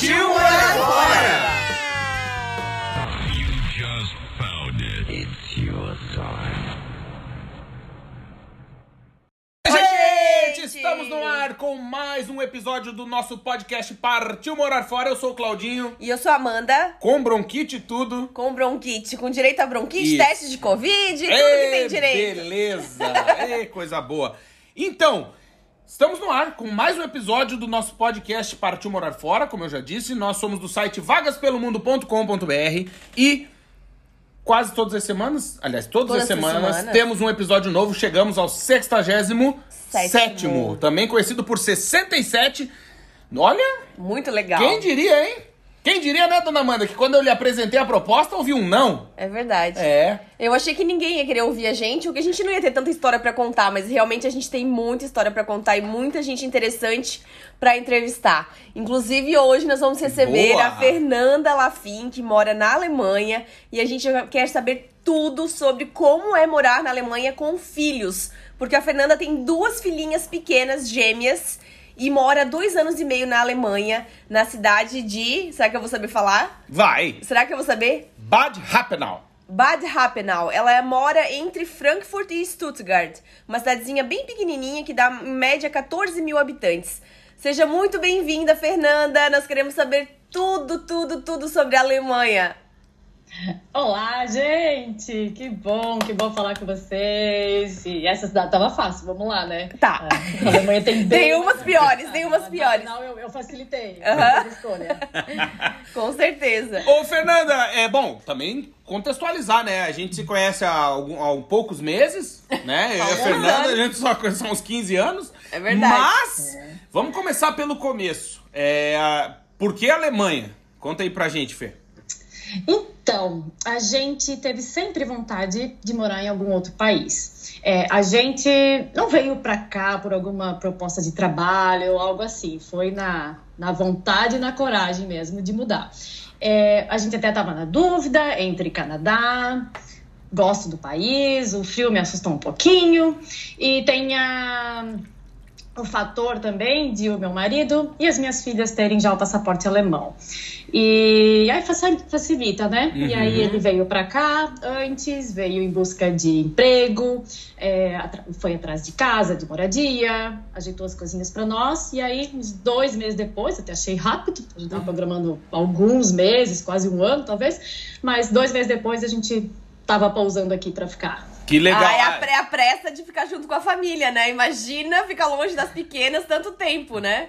Partiu morar fora! Gente, estamos no ar com mais um episódio do nosso podcast Partiu Morar Fora. Eu sou o Claudinho, E eu sou a Amanda, com bronquite e tudo. com bronquite, com direito a bronquite, Isso. teste de Covid, tudo que tem direito. Beleza! Ê, coisa boa. Então, estamos no ar com mais um episódio do nosso podcast Partiu Morar Fora. Como eu já disse, nós somos do site vagaspelomundo.com.br e quase todas as semanas, aliás, todas, Todas as as semanas, semanas. temos um episódio novo. Chegamos ao 67 Sétimo. sétimo, também conhecido por 67. Olha, Muito legal. quem diria, hein? Quem diria, né, dona Amanda, que quando eu lhe apresentei a proposta, ouvi um não? É verdade. É. Eu achei que ninguém ia querer ouvir a gente, ou que a gente não ia ter tanta história pra contar, mas realmente a gente tem muita história pra contar e muita gente interessante pra entrevistar. Inclusive hoje nós vamos receber Boa! a Fernanda Lafin, que mora na Alemanha, e a gente quer saber tudo sobre como é morar na Alemanha com filhos, porque a Fernanda tem duas filhinhas pequenas, gêmeas. E mora dois anos e meio na Alemanha, na cidade de. Será que eu vou saber falar? Vai. Será que eu vou saber? Bad Rappenau. Bad Rappenau. Ela mora entre Frankfurt e Stuttgart, uma cidadezinha bem pequenininha que dá em média 14 mil habitantes. Seja muito bem-vinda, Fernanda. Nós queremos saber tudo, tudo, tudo sobre a Alemanha. Olá, gente! Que bom, que bom falar com vocês. E essa cidade tava fácil, vamos lá, né? Tá. A Alemanha tem bem Tem umas piores, tem umas piores. Não, eu, eu facilitei. A escolha. Com certeza. Ô, Fernanda, é bom também contextualizar, né? A gente se conhece há, algum, há poucos meses, né? Eu e a Alguns Fernanda, anos. a gente só conhece há uns 15 anos. É verdade. Mas, vamos começar pelo começo. É, por que a Alemanha? Conta aí pra gente, Fê. Então, a gente teve sempre vontade de morar em algum outro país. É, a gente não veio pra cá por alguma proposta de trabalho ou algo assim. Foi na, na vontade e na coragem mesmo de mudar. É, a gente até estava na dúvida entre Canadá, gosto do país, o frio me assustou um pouquinho, e tem a, o fator também de o meu marido e as minhas filhas terem já o passaporte alemão. E aí faci- facilita, né? E aí Uhum. ele veio pra cá antes, veio em busca de emprego, é, foi atrás de casa, de moradia, ajeitou as coisinhas pra nós. E aí, uns dois meses depois, até achei rápido, a gente tava programando alguns meses, quase um ano talvez, mas dois meses depois a gente tava pousando aqui pra ficar. Que legal. É a, pre- a pressa de ficar junto com a família, né? Imagina ficar longe das pequenas tanto tempo, né?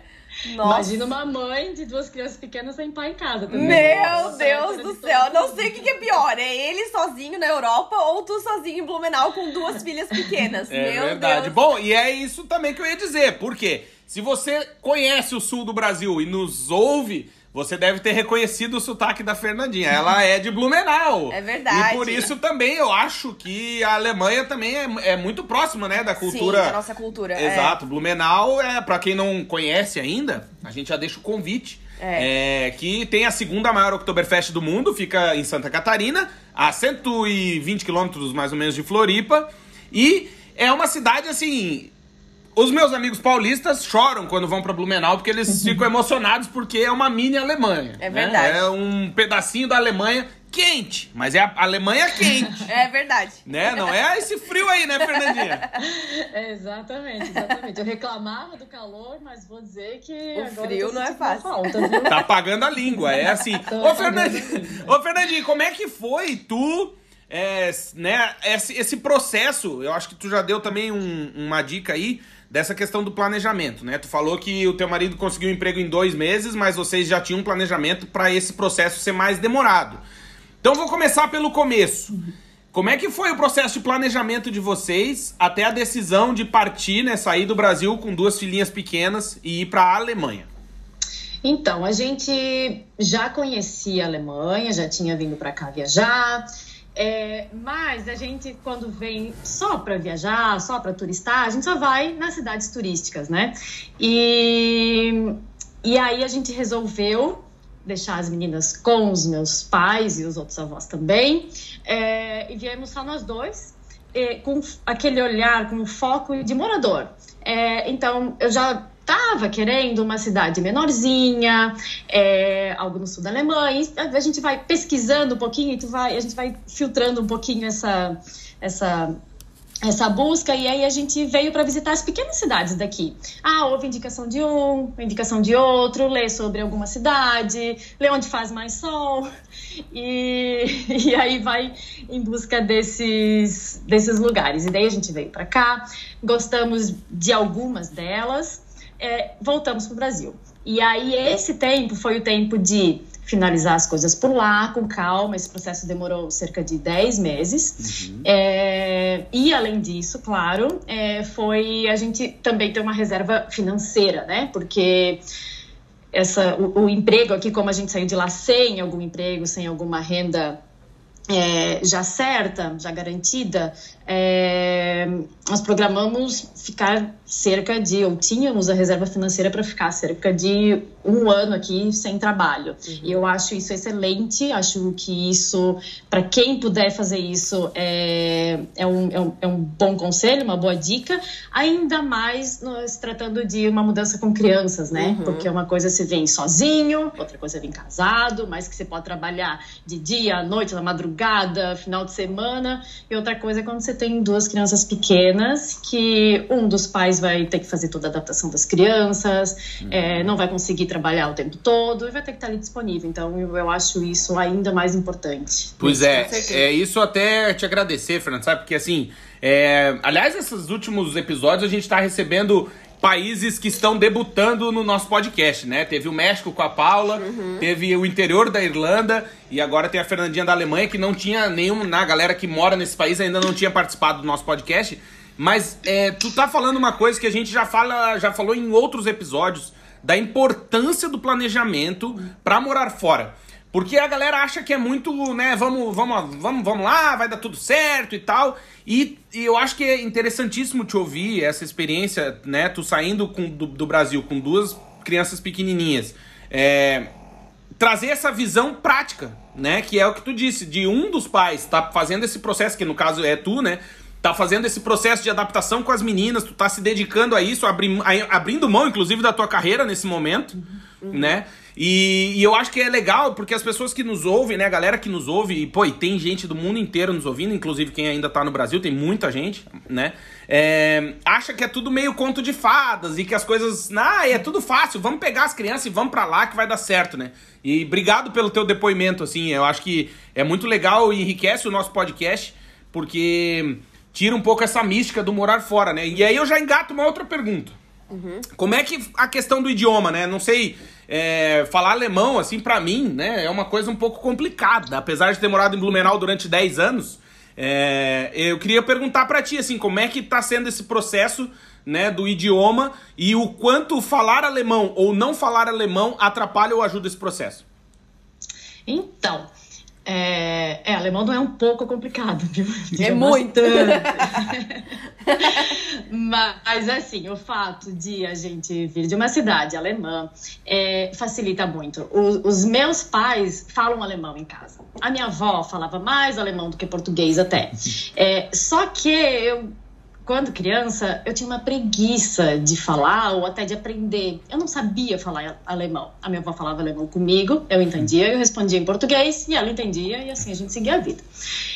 Nossa. Imagina uma mãe de duas crianças pequenas sem pai em casa também. Meu Nossa, Deus do céu, não sei o que, que é pior. É ele sozinho na Europa ou tu sozinho em Blumenau com duas filhas pequenas. É Meu verdade. Deus. Bom, e é isso também que eu ia dizer. Por quê? Se você conhece o sul do Brasil e nos ouve, você deve ter reconhecido o sotaque da Fernandinha. Ela é de Blumenau. É verdade. E por isso também eu acho que a Alemanha também é, é muito próxima, né, da cultura. Sim, da nossa cultura. é. Exato. Blumenau, é, para quem não conhece ainda, a gente já deixa o convite. É. É, que tem a segunda maior Oktoberfest do mundo, fica em Santa Catarina, a 120 quilômetros mais ou menos de Floripa. E é uma cidade assim. Os meus amigos paulistas choram quando vão pra Blumenau porque eles ficam emocionados porque é uma mini Alemanha. É né? verdade. É um pedacinho da Alemanha quente, mas é a Alemanha quente. É verdade. né? Não é esse frio aí, né, Fernandinha? É, exatamente, exatamente. Eu reclamava do calor, mas vou dizer que O agora frio não é fácil. Falta, viu? Tá pagando a língua, é assim. Tô Ô, Fernandinho, ô, Fernandinho, como é que foi tu, é, né, esse, esse processo? Eu acho que tu já deu também um- uma dica aí dessa questão do planejamento, né? Tu falou que o teu marido conseguiu um emprego em dois meses, mas vocês já tinham um planejamento para esse processo ser mais demorado. Então vou começar pelo começo. Como é que foi o processo de planejamento de vocês até a decisão de partir, né, sair do Brasil com duas filhinhas pequenas e ir para a Alemanha? Então, a gente já conhecia a Alemanha, já tinha vindo para cá viajar, é, mas a gente, quando vem só para viajar, só para turistar, a gente só vai nas cidades turísticas, né? E, e aí a gente resolveu deixar as meninas com os meus pais e os outros avós também. É, e viemos só nós dois, com aquele olhar, com foco de morador. É, então, eu já estava querendo uma cidade menorzinha, é, algo no sul da Alemanha. a gente vai pesquisando um pouquinho tu vai, a gente vai filtrando um pouquinho essa, essa essa busca e aí a gente veio para visitar as pequenas cidades daqui. Ah, houve indicação de um, indicação de outro, ler sobre alguma cidade, ler onde faz mais sol e, e aí vai em busca desses, desses lugares. E daí a gente veio para cá, gostamos de algumas delas, é, voltamos para o Brasil. E aí esse tempo foi o tempo de finalizar as coisas por lá, com calma. Esse processo demorou cerca de 10 meses. Uhum. É, e, além disso, claro, é, foi a gente também ter uma reserva financeira, né? Porque essa, o, o emprego aqui, como a gente saiu de lá sem algum emprego, sem alguma renda é, já certa, já garantida, é, nós programamos ficar cerca de, ou tínhamos a reserva financeira para ficar cerca de um ano aqui sem trabalho. Uhum. E eu acho isso excelente, acho que isso, para quem puder fazer isso, é, é, um, é, um, é um bom conselho, uma boa dica, ainda mais se tratando de uma mudança com crianças, né? Uhum. Porque uma coisa se vem sozinho, outra coisa vem casado, mas que você pode trabalhar de dia, à noite, na madrugada, final de semana, e outra coisa é quando você tem duas crianças pequenas, que um dos pais vai ter que fazer toda a adaptação das crianças, uhum. é, não vai conseguir trabalhar o tempo todo e vai ter que estar ali disponível. Então eu, eu acho isso ainda mais importante. Pois é, é isso até te agradecer, Fernando, sabe? Porque assim, é, aliás, esses últimos episódios a gente está recebendo países que estão debutando no nosso podcast, né? Teve o México com a Paula, uhum. teve o interior da Irlanda e agora tem a Fernandinha da Alemanha que não tinha nenhum, na galera que mora nesse país ainda não tinha participado do nosso podcast. Mas é, tu tá falando uma coisa que a gente já fala, já falou em outros episódios da importância do planejamento para morar fora. Porque a galera acha que é muito, né, vamos, vamos, vamos, vamos lá, vai dar tudo certo e tal. E, e eu acho que é interessantíssimo te ouvir essa experiência, né, tu saindo com, do, do Brasil com duas crianças pequenininhas. É, trazer essa visão prática, né, que é o que tu disse, de um dos pais tá fazendo esse processo, que no caso é tu, né, tá fazendo esse processo de adaptação com as meninas, tu tá se dedicando a isso, abri, a, abrindo mão, inclusive, da tua carreira nesse momento, uhum. né? E, e, eu acho que é legal, porque as pessoas que nos ouvem, né, a galera que nos ouve, e pô, e tem gente do mundo inteiro nos ouvindo, inclusive quem ainda tá no Brasil, tem muita gente, né? É, acha que é tudo meio conto de fadas e que as coisas. Ah, é tudo fácil, vamos pegar as crianças e vamos para lá que vai dar certo, né? E obrigado pelo teu depoimento, assim, eu acho que é muito legal e enriquece o nosso podcast, porque tira um pouco essa mística do morar fora, né? E aí eu já engato uma outra pergunta. Uhum. Como é que a questão do idioma, né? Não sei, é, falar alemão, assim, para mim, né, é uma coisa um pouco complicada. Apesar de ter morado em Blumenau durante 10 anos, é, eu queria perguntar para ti, assim, como é que tá sendo esse processo, né, do idioma e o quanto falar alemão ou não falar alemão atrapalha ou ajuda esse processo? Então, é, é, alemão não é um pouco complicado, viu? É muito! Mas, assim, o fato de a gente vir de uma cidade alemã é, facilita muito. O, os meus pais falam alemão em casa. A minha avó falava mais alemão do que português até. É, só que eu quando criança, eu tinha uma preguiça de falar ou até de aprender. Eu não sabia falar alemão. A minha avó falava alemão comigo, eu entendia, eu respondia em português e ela entendia e assim a gente seguia a vida.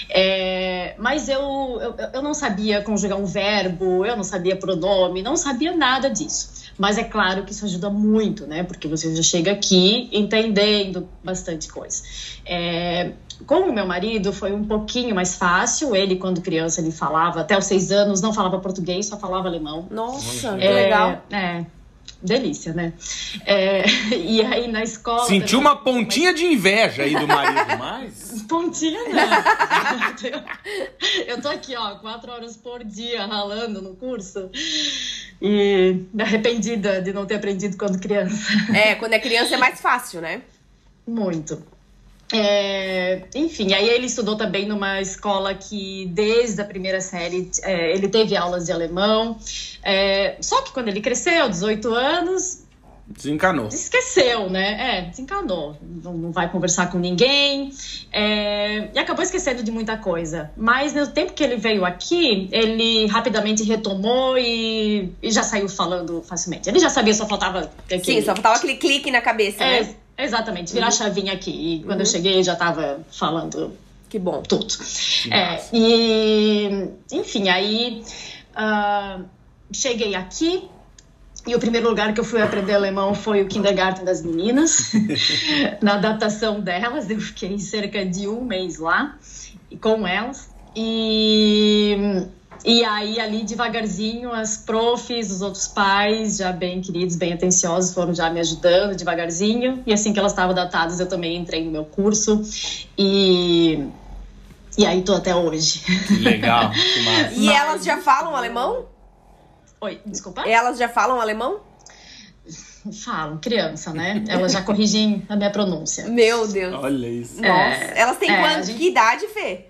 É, mas eu, eu, eu não sabia conjugar um verbo, eu não sabia pronome, não sabia nada disso. Mas é claro que isso ajuda muito, né? Porque você já chega aqui entendendo bastante coisa. É, com o meu marido foi um pouquinho mais fácil. Ele, quando criança, ele falava, até os seis anos, não falava português, só falava alemão. Nossa, é, que legal. É, delícia, né? É, e aí na escola. Sentiu uma pontinha mas... de inveja aí do marido, mas. Dia, né? eu tô aqui, ó, quatro horas por dia ralando no curso e arrependida de não ter aprendido quando criança. É, quando é criança é mais fácil, né? Muito. É, enfim, aí ele estudou também numa escola que, desde a primeira série, é, ele teve aulas de alemão. É, só que quando ele cresceu, 18 anos, Desencanou. Esqueceu, né? É, desencanou. Não, não vai conversar com ninguém. É, e acabou esquecendo de muita coisa. Mas no tempo que ele veio aqui, ele rapidamente retomou e, e já saiu falando facilmente. Ele já sabia, só faltava. Aquele... Sim, só faltava aquele clique na cabeça, é, né? Exatamente, virar uhum. chavinha aqui. E quando uhum. eu cheguei, já tava falando. Que bom. Tudo. É, e, enfim, aí. Uh, cheguei aqui, e o primeiro lugar que eu fui aprender alemão foi o Kindergarten das meninas, na adaptação delas. Eu fiquei cerca de um mês lá com elas. E, e aí, ali devagarzinho, as profs, os outros pais, já bem queridos, bem atenciosos, foram já me ajudando devagarzinho. E assim que elas estavam adaptadas, eu também entrei no meu curso. E, e aí tô até hoje. Legal, que massa. E elas já falam alemão? Oi, desculpa? Elas já falam alemão? Falam, criança, né? Elas já corrigem a minha pronúncia. Meu Deus. Olha isso. Nossa. É, elas têm é, quanto? Gente... Que idade, Fê?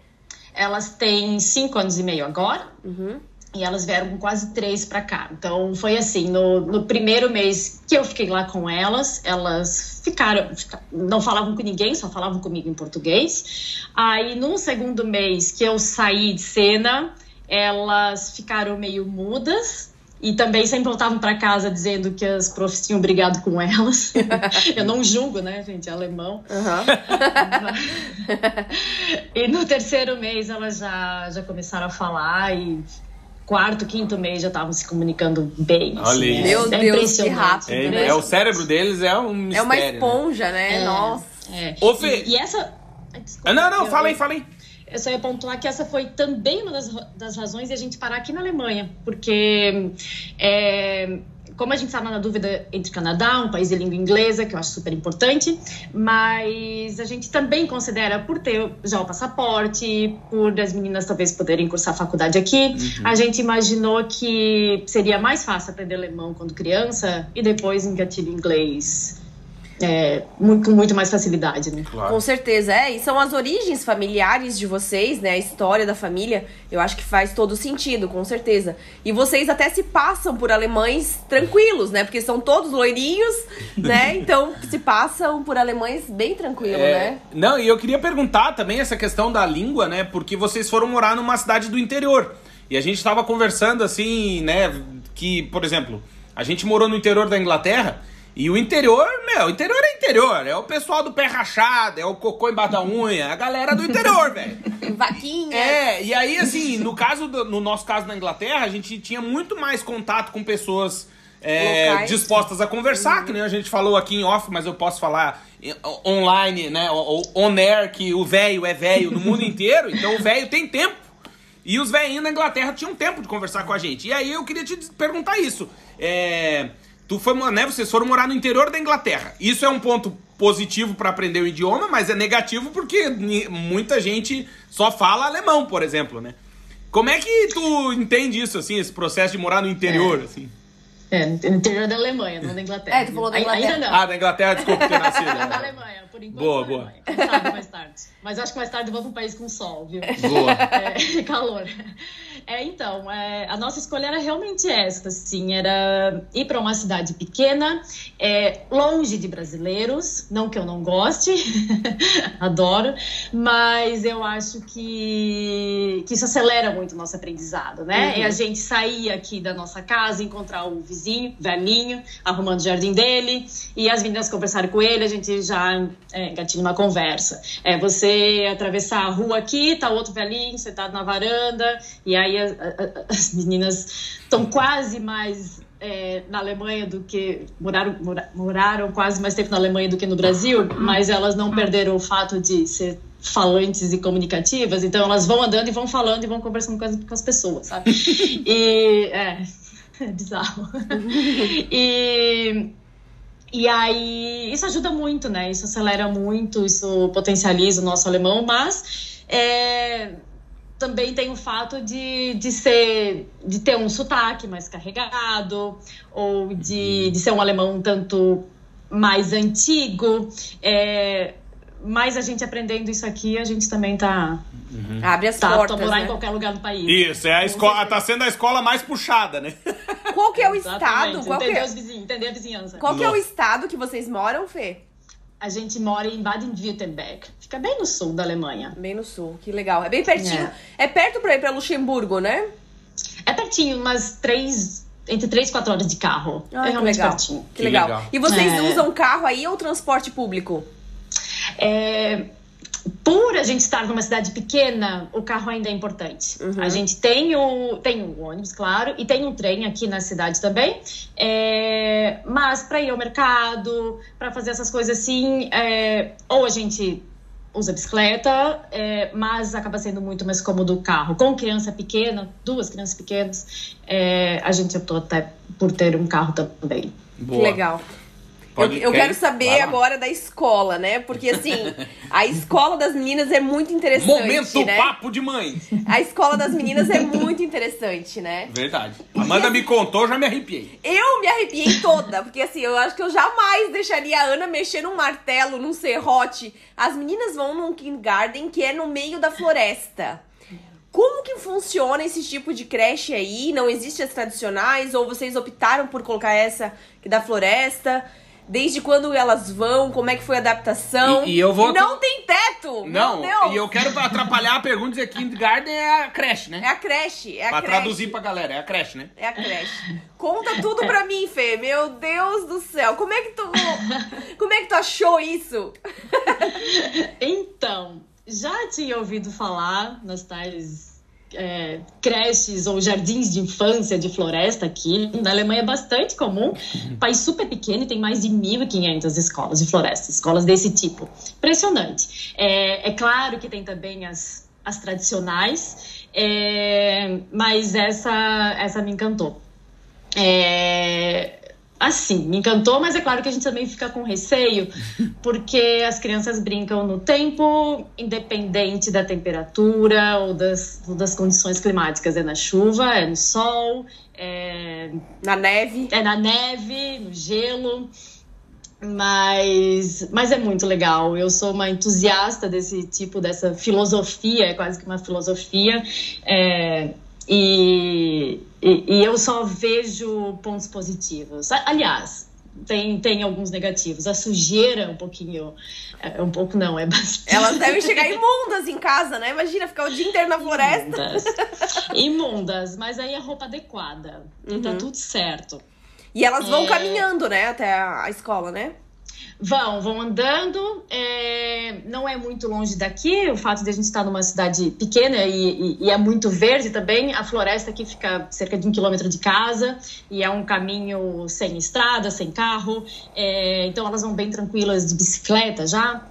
Elas têm cinco anos e meio agora. Uhum. E elas vieram com quase três para cá. Então foi assim: no, no, primeiro mês que eu fiquei lá com elas, elas ficaram, não falavam com ninguém, só falavam comigo em português. Aí no segundo mês que eu saí de cena, elas ficaram meio mudas e também sempre voltavam para casa dizendo que as profs tinham brigado com elas. Eu não julgo, né, gente? É alemão. Uhum. e no terceiro mês elas já, já começaram a falar e quarto, quinto mês já estavam se comunicando bem. Olha assim, é, Meu é Deus, que rápido. É, né? é, o cérebro deles é um mistério. É uma esponja, né? né? Nossa. É. Ô, Fê... e, e essa... Desculpa, não, não, fala aí, fala aí. Eu só ia pontuar que essa foi também uma das, das razões de a gente parar aqui na Alemanha, porque é, como a gente estava na dúvida entre Canadá, um país de língua inglesa, que eu acho super importante, mas a gente também considera, por ter já o passaporte, por as meninas talvez poderem cursar faculdade aqui, uhum. a gente imaginou que seria mais fácil aprender alemão quando criança e depois engatilho inglês é, muito, com muito mais facilidade, né? Claro. Com certeza, é. E são as origens familiares de vocês, né? A história da família, eu acho que faz todo sentido, com certeza. E vocês até se passam por alemães tranquilos, né? Porque são todos loirinhos, né? Então se passam por alemães bem tranquilos, é... né? Não, e eu queria perguntar também essa questão da língua, né? Porque vocês foram morar numa cidade do interior. E a gente estava conversando assim, né? Que, por exemplo, a gente morou no interior da Inglaterra. E o interior, meu, o interior é interior. É o pessoal do pé rachado, é o cocô embaixo da unha, a galera do interior, velho. Vaquinha. É, e aí, assim, no caso, do, no nosso caso na Inglaterra, a gente tinha muito mais contato com pessoas é, dispostas a conversar, uhum. que nem a gente falou aqui em off, mas eu posso falar online, né, ou on air, que o velho é velho no mundo inteiro, então o velho tem tempo. E os velhinhos na Inglaterra tinham tempo de conversar com a gente. E aí eu queria te perguntar isso. É Tu foi, né, vocês foram morar no interior da Inglaterra. Isso é um ponto positivo para aprender o idioma, mas é negativo porque muita gente só fala alemão, por exemplo, né? Como é que tu entende isso, assim, esse processo de morar no interior, é. assim? É, no interior da Alemanha, não da Inglaterra. É, tu falou da Inglaterra. Ainda não. Ah, da Inglaterra, desculpa ter nascido. da Alemanha, por enquanto. Boa, boa. Quem sabe mais tarde. Mas acho que mais tarde eu vou para um país com sol, viu? Boa. É, calor. É, então, é, a nossa escolha era realmente essa, assim, era ir para uma cidade pequena, é, longe de brasileiros, não que eu não goste, adoro, mas eu acho que, que isso acelera muito o nosso aprendizado, né? Uhum. E a gente sair aqui da nossa casa, encontrar o vizinho, velhinho, arrumando o jardim dele, e as meninas conversaram com ele, a gente já é, gatinho uma conversa. É você atravessar a rua aqui, tá outro velhinho sentado na varanda, e aí as, as meninas estão quase mais é, na Alemanha do que moraram, mora, moraram quase mais tempo na Alemanha do que no Brasil, mas elas não perderam o fato de ser falantes e comunicativas, então elas vão andando e vão falando e vão conversando com as, com as pessoas, sabe? E é, é bizarro. e E aí, isso ajuda muito, né? Isso acelera muito, isso potencializa o nosso alemão, mas é, também tem o fato de, de ser de ter um sotaque mais carregado ou de, de ser um alemão um tanto mais antigo é, mas a gente aprendendo isso aqui a gente também tá uhum. abre as tá, portas tá morar né? em qualquer lugar do país isso é a escola tá sendo a escola mais puxada né qual que é o estado qual entender que é... os vizinhos entender a vizinhança qual que é o estado que vocês moram Fê a gente mora em Baden-Württemberg. Fica bem no sul da Alemanha. Bem no sul, que legal. É bem pertinho. É, é perto pra ir pra Luxemburgo, né? É pertinho, umas três. Entre três e quatro horas de carro. Ah, é realmente legal. pertinho. Que, que legal. legal. E vocês é... usam carro aí ou transporte público? É, por a gente estar numa cidade pequena, o carro ainda é importante. Uhum. A gente tem o, tem o ônibus, claro, e tem um trem aqui na cidade também. É, mas para ir ao mercado, para fazer essas coisas assim, é, ou a gente usa bicicleta, é, mas acaba sendo muito mais cômodo o carro. Com criança pequena, duas crianças pequenas, é, a gente optou até por ter um carro também. Boa. Que legal. Eu, eu quero saber agora da escola, né? Porque assim, a escola das meninas é muito interessante. Momento né? papo de mãe. A escola das meninas é muito interessante, né? Verdade. Amanda me contou, já me arrepiei. Eu me arrepiei toda, porque assim, eu acho que eu jamais deixaria a Ana mexer num martelo, num serrote. As meninas vão num kindergarten que é no meio da floresta. Como que funciona esse tipo de creche aí? Não existem as tradicionais? Ou vocês optaram por colocar essa que da floresta? Desde quando elas vão, como é que foi a adaptação. E, e eu vou. Não tem teto! Não, e eu quero atrapalhar a pergunta dizer que kindergarten é a creche, né? É a creche, é a pra creche. traduzir pra galera, é a creche, né? É a creche. Conta tudo pra mim, Fê. Meu Deus do céu. Como é que tu. Como é que tu achou isso? então, já tinha ouvido falar nas tais é, creches ou jardins de infância de floresta aqui. Na Alemanha é bastante comum. Um país super pequeno e tem mais de 1.500 escolas de floresta, escolas desse tipo. Impressionante. É, é claro que tem também as, as tradicionais, é, mas essa, essa me encantou. É, assim, me encantou, mas é claro que a gente também fica com receio, porque as crianças brincam no tempo, independente da temperatura ou das, ou das condições climáticas. É na chuva, é no sol, é na neve. É na neve, no gelo. Mas, mas é muito legal. Eu sou uma entusiasta desse tipo, dessa filosofia, é quase que uma filosofia. É, e, e, e, eu só vejo pontos positivos. Aliás, tem, tem alguns negativos. A sujeira é um pouquinho. É, um pouco não, é bastante. Elas devem chegar imundas em casa, né? Imagina ficar o dia inteiro na floresta. Imundas, imundas mas aí a roupa adequada. Uhum. Tá tudo certo. E elas vão é... caminhando, né, até a escola, né? Vão, vão andando. É, não é muito longe daqui. O fato de a gente estar numa cidade pequena e, e, e, é muito verde também. A floresta aqui fica cerca de um quilômetro de casa e é um caminho sem estrada, sem carro. É, então elas vão bem tranquilas de bicicleta já.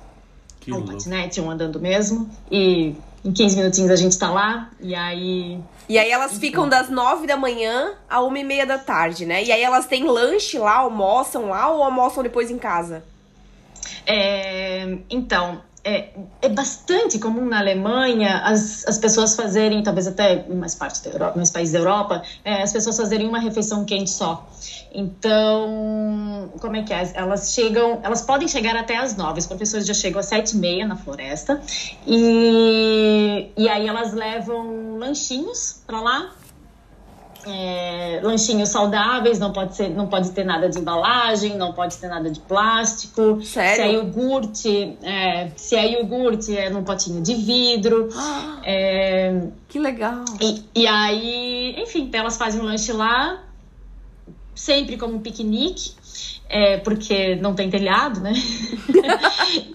Que ou patinete, ou andando mesmo. E em 15 minutinhos a gente está lá. E aí e aí elas ficam das nove da manhã a uma e meia da tarde, né? E aí elas têm lanche lá, almoçam lá ou almoçam depois em casa? É, então, é, é, bastante comum na Alemanha as, as pessoas fazerem, talvez até mais parte da Europa, mais países da Europa, é, as pessoas fazerem uma refeição quente só. Então, como é que é? Elas chegam, elas podem chegar até às nove. Os professores já chegam às sete e meia na floresta e, e aí elas levam lanchinhos para lá é, lanchinhos saudáveis, não pode, ser, não pode ter nada de embalagem, não pode ter nada de plástico. Sério? Se é iogurte, é, se é iogurte, é num potinho de vidro. Ah, é, que legal! E, e aí, enfim, elas fazem um lanche lá, sempre como um piquenique, é, porque não tem telhado, né?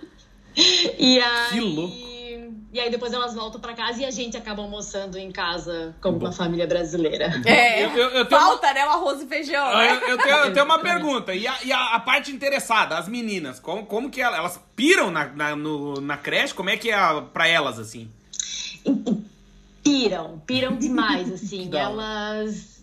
e aí, que louco! E aí depois elas voltam para casa e a gente acaba almoçando em casa como Bom. uma família brasileira. É, eu, eu, eu falta, uma... né? O arroz e feijão. Eu, eu, tenho, eu tenho uma pergunta. E, a, e a, a, parte interessada, as meninas, como, como que elas, elas piram na, na, no, na creche? Como é que é pra elas, assim? Piram, piram demais, assim. elas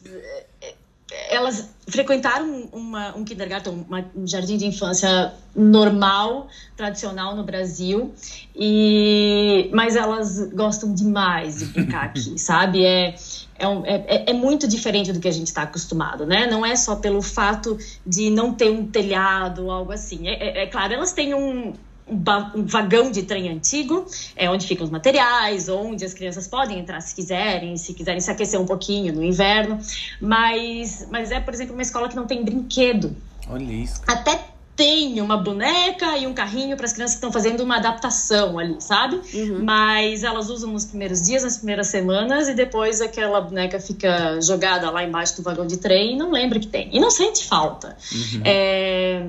elas frequentaram uma, um kindergarten, uma, um jardim de infância normal, tradicional no Brasil, e mas elas gostam demais de brincar aqui, sabe? É, é, um, é, é, muito diferente do que a gente está acostumado, né? Não é só pelo fato de não ter um telhado ou algo assim. É, é, é claro, elas têm um, um vagão de trem antigo, é onde ficam os materiais, onde as crianças podem entrar se quiserem, se quiserem se aquecer um pouquinho no inverno, mas, mas é, por exemplo, uma escola que não tem brinquedo. Olha isso. Até tem uma boneca e um carrinho para as crianças que estão fazendo uma adaptação ali, sabe? Uhum. Mas elas usam nos primeiros dias, nas primeiras semanas, e depois aquela boneca fica jogada lá embaixo do vagão de trem e não lembra que tem. E não sente falta. Uhum. É,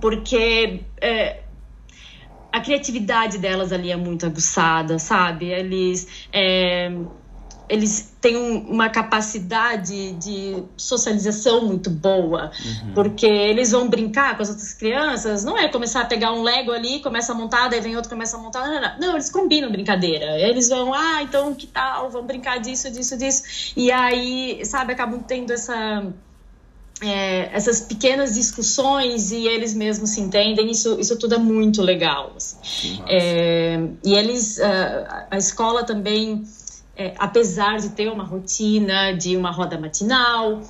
porque é, a criatividade delas ali é muito aguçada, sabe? Eles, é, eles têm uma capacidade de socialização muito boa, uhum. porque eles vão brincar com as outras crianças, não é começar a pegar um Lego ali, começa a montar, daí vem outro, começa a montar, não, não, não. eles combinam brincadeira. Eles vão, ah, então que tal, vamos brincar disso, disso, disso. E aí, sabe, acabam tendo essa é, essas pequenas discussões e eles mesmos se entendem, isso, isso tudo é muito legal. Assim. É, e eles, a, a escola também, é, apesar de ter uma rotina de uma roda matinal,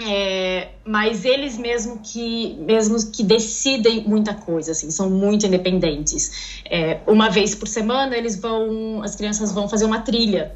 é, mas eles mesmo que mesmo que decidem muita coisa assim são muito independentes é, uma vez por semana eles vão as crianças vão fazer uma trilha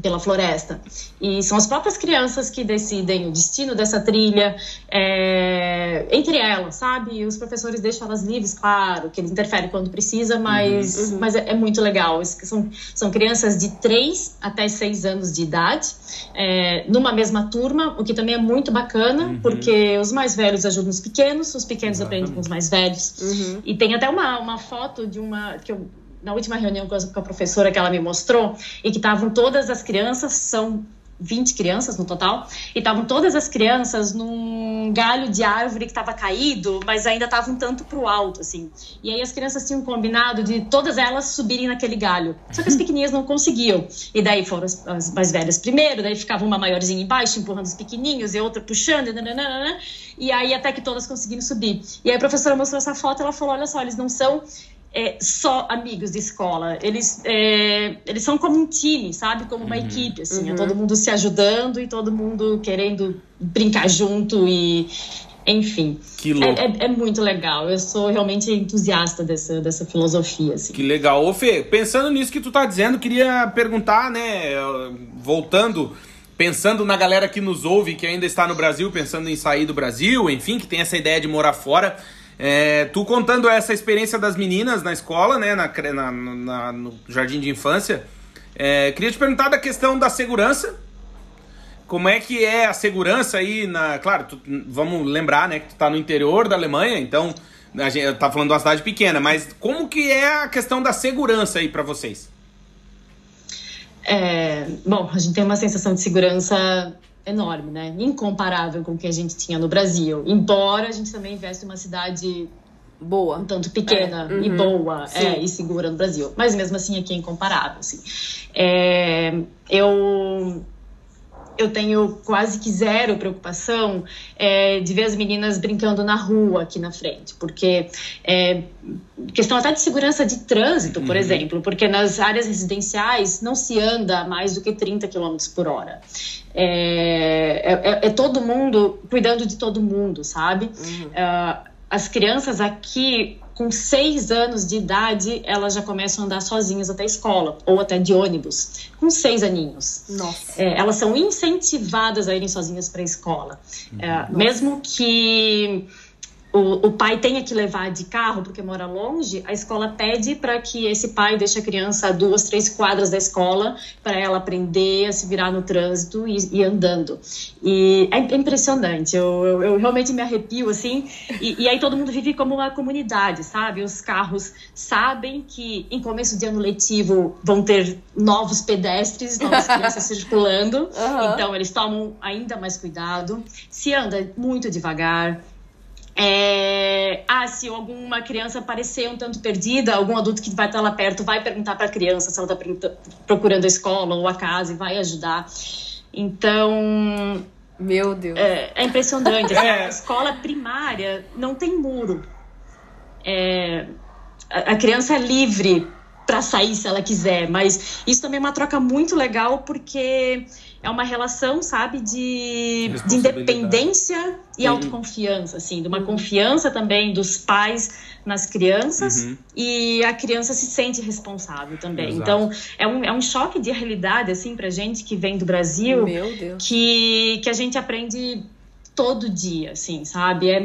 pela floresta. E são as próprias crianças que decidem o destino dessa trilha, é, entre elas, sabe? E os professores deixam elas livres, claro, que eles interferem quando precisa, mas, uhum. mas é, é, muito legal. São, são crianças de 3 até 6 anos de idade, é, numa mesma turma, o que também é muito bacana, uhum. porque os mais velhos ajudam os pequenos, os pequenos Exatamente. aprendem com os mais velhos. Uhum. E tem até uma, uma foto de uma. que eu na última reunião com a professora que ela me mostrou, e que estavam todas as crianças, são 20 crianças no total, e estavam todas as crianças num galho de árvore que estava caído, mas ainda estava um tanto para o alto, assim. E aí as crianças tinham combinado de todas elas subirem naquele galho. Só que as pequenininhas não conseguiam. E daí foram as, as mais velhas primeiro, daí ficava uma maiorzinha embaixo, empurrando os pequenininhos, e outra puxando, nananana, e aí até que todas conseguiram subir. E aí a professora mostrou essa foto, ela falou, olha só, eles não são é, só amigos de escola. Eles, é, eles são como um time, sabe? Como uma uhum. equipe, assim. É uhum. É todo mundo se ajudando e todo mundo querendo brincar junto e... Enfim, que louco. É, é, é, muito legal. Eu sou realmente entusiasta dessa, dessa filosofia. Assim. Que legal. Ô Fê, pensando nisso que tu tá dizendo, queria perguntar, né? Voltando, pensando na galera que nos ouve, que ainda está no Brasil, pensando em sair do Brasil, enfim, que tem essa ideia de morar fora. É, tu contando essa experiência das meninas na escola, né, na, na, na no jardim de infância, é, queria te perguntar da questão da segurança. Como é que é a segurança aí na. Claro, tu, vamos lembrar, né, que tu tá no interior da Alemanha, então a gente tá falando de uma cidade pequena, mas como que é a questão da segurança aí para vocês? É, bom, a gente tem uma sensação de segurança enorme, né? Incomparável com o que a gente tinha no Brasil. Embora a gente também viesse uma cidade boa, um tanto pequena é, uhum, e boa é, e segura no Brasil. Mas mesmo assim aqui é incomparável, assim. É, eu eu tenho quase que zero preocupação é, de ver as meninas brincando na rua aqui na frente, porque é, questão até de segurança de trânsito, por uhum. exemplo, porque nas áreas residenciais não se anda mais do que 30 km por hora. É, é, é todo mundo cuidando de todo mundo, sabe? Uhum. Uh, as crianças aqui com seis anos de idade, elas já começam a andar sozinhas até a escola, ou até de ônibus, com seis aninhos. Nossa. É, elas são incentivadas a irem sozinhas para a escola. É, mesmo que o, o, pai tenha que levar de carro porque mora longe, a escola pede para que esse pai deixe a criança a duas, três quadras da escola para ela aprender a se virar no trânsito e ir andando. E é impressionante, eu, eu, eu realmente me arrepio assim. E, e, aí todo mundo vive como uma comunidade, sabe? Os carros sabem que em começo de ano letivo vão ter novos pedestres, novas crianças circulando, uhum. então eles tomam ainda mais cuidado. Se anda muito devagar é, ah, se alguma criança parecer um tanto perdida, algum adulto que vai estar lá perto vai perguntar para a criança se ela está procurando a escola ou a casa e vai ajudar. Então, Meu Deus. É, é impressionante. Assim, é. A escola primária não tem muro. É, a, a criança é livre para sair se ela quiser, mas isso também é uma troca muito legal porque é uma relação, sabe, de, de independência e uhum. autoconfiança, assim, de uma confiança também dos pais nas crianças uhum. e a criança se sente responsável também. Exato. Então, é um, é um choque de realidade, assim, pra gente que vem do Brasil, que, que a gente aprende todo dia, assim, sabe? É,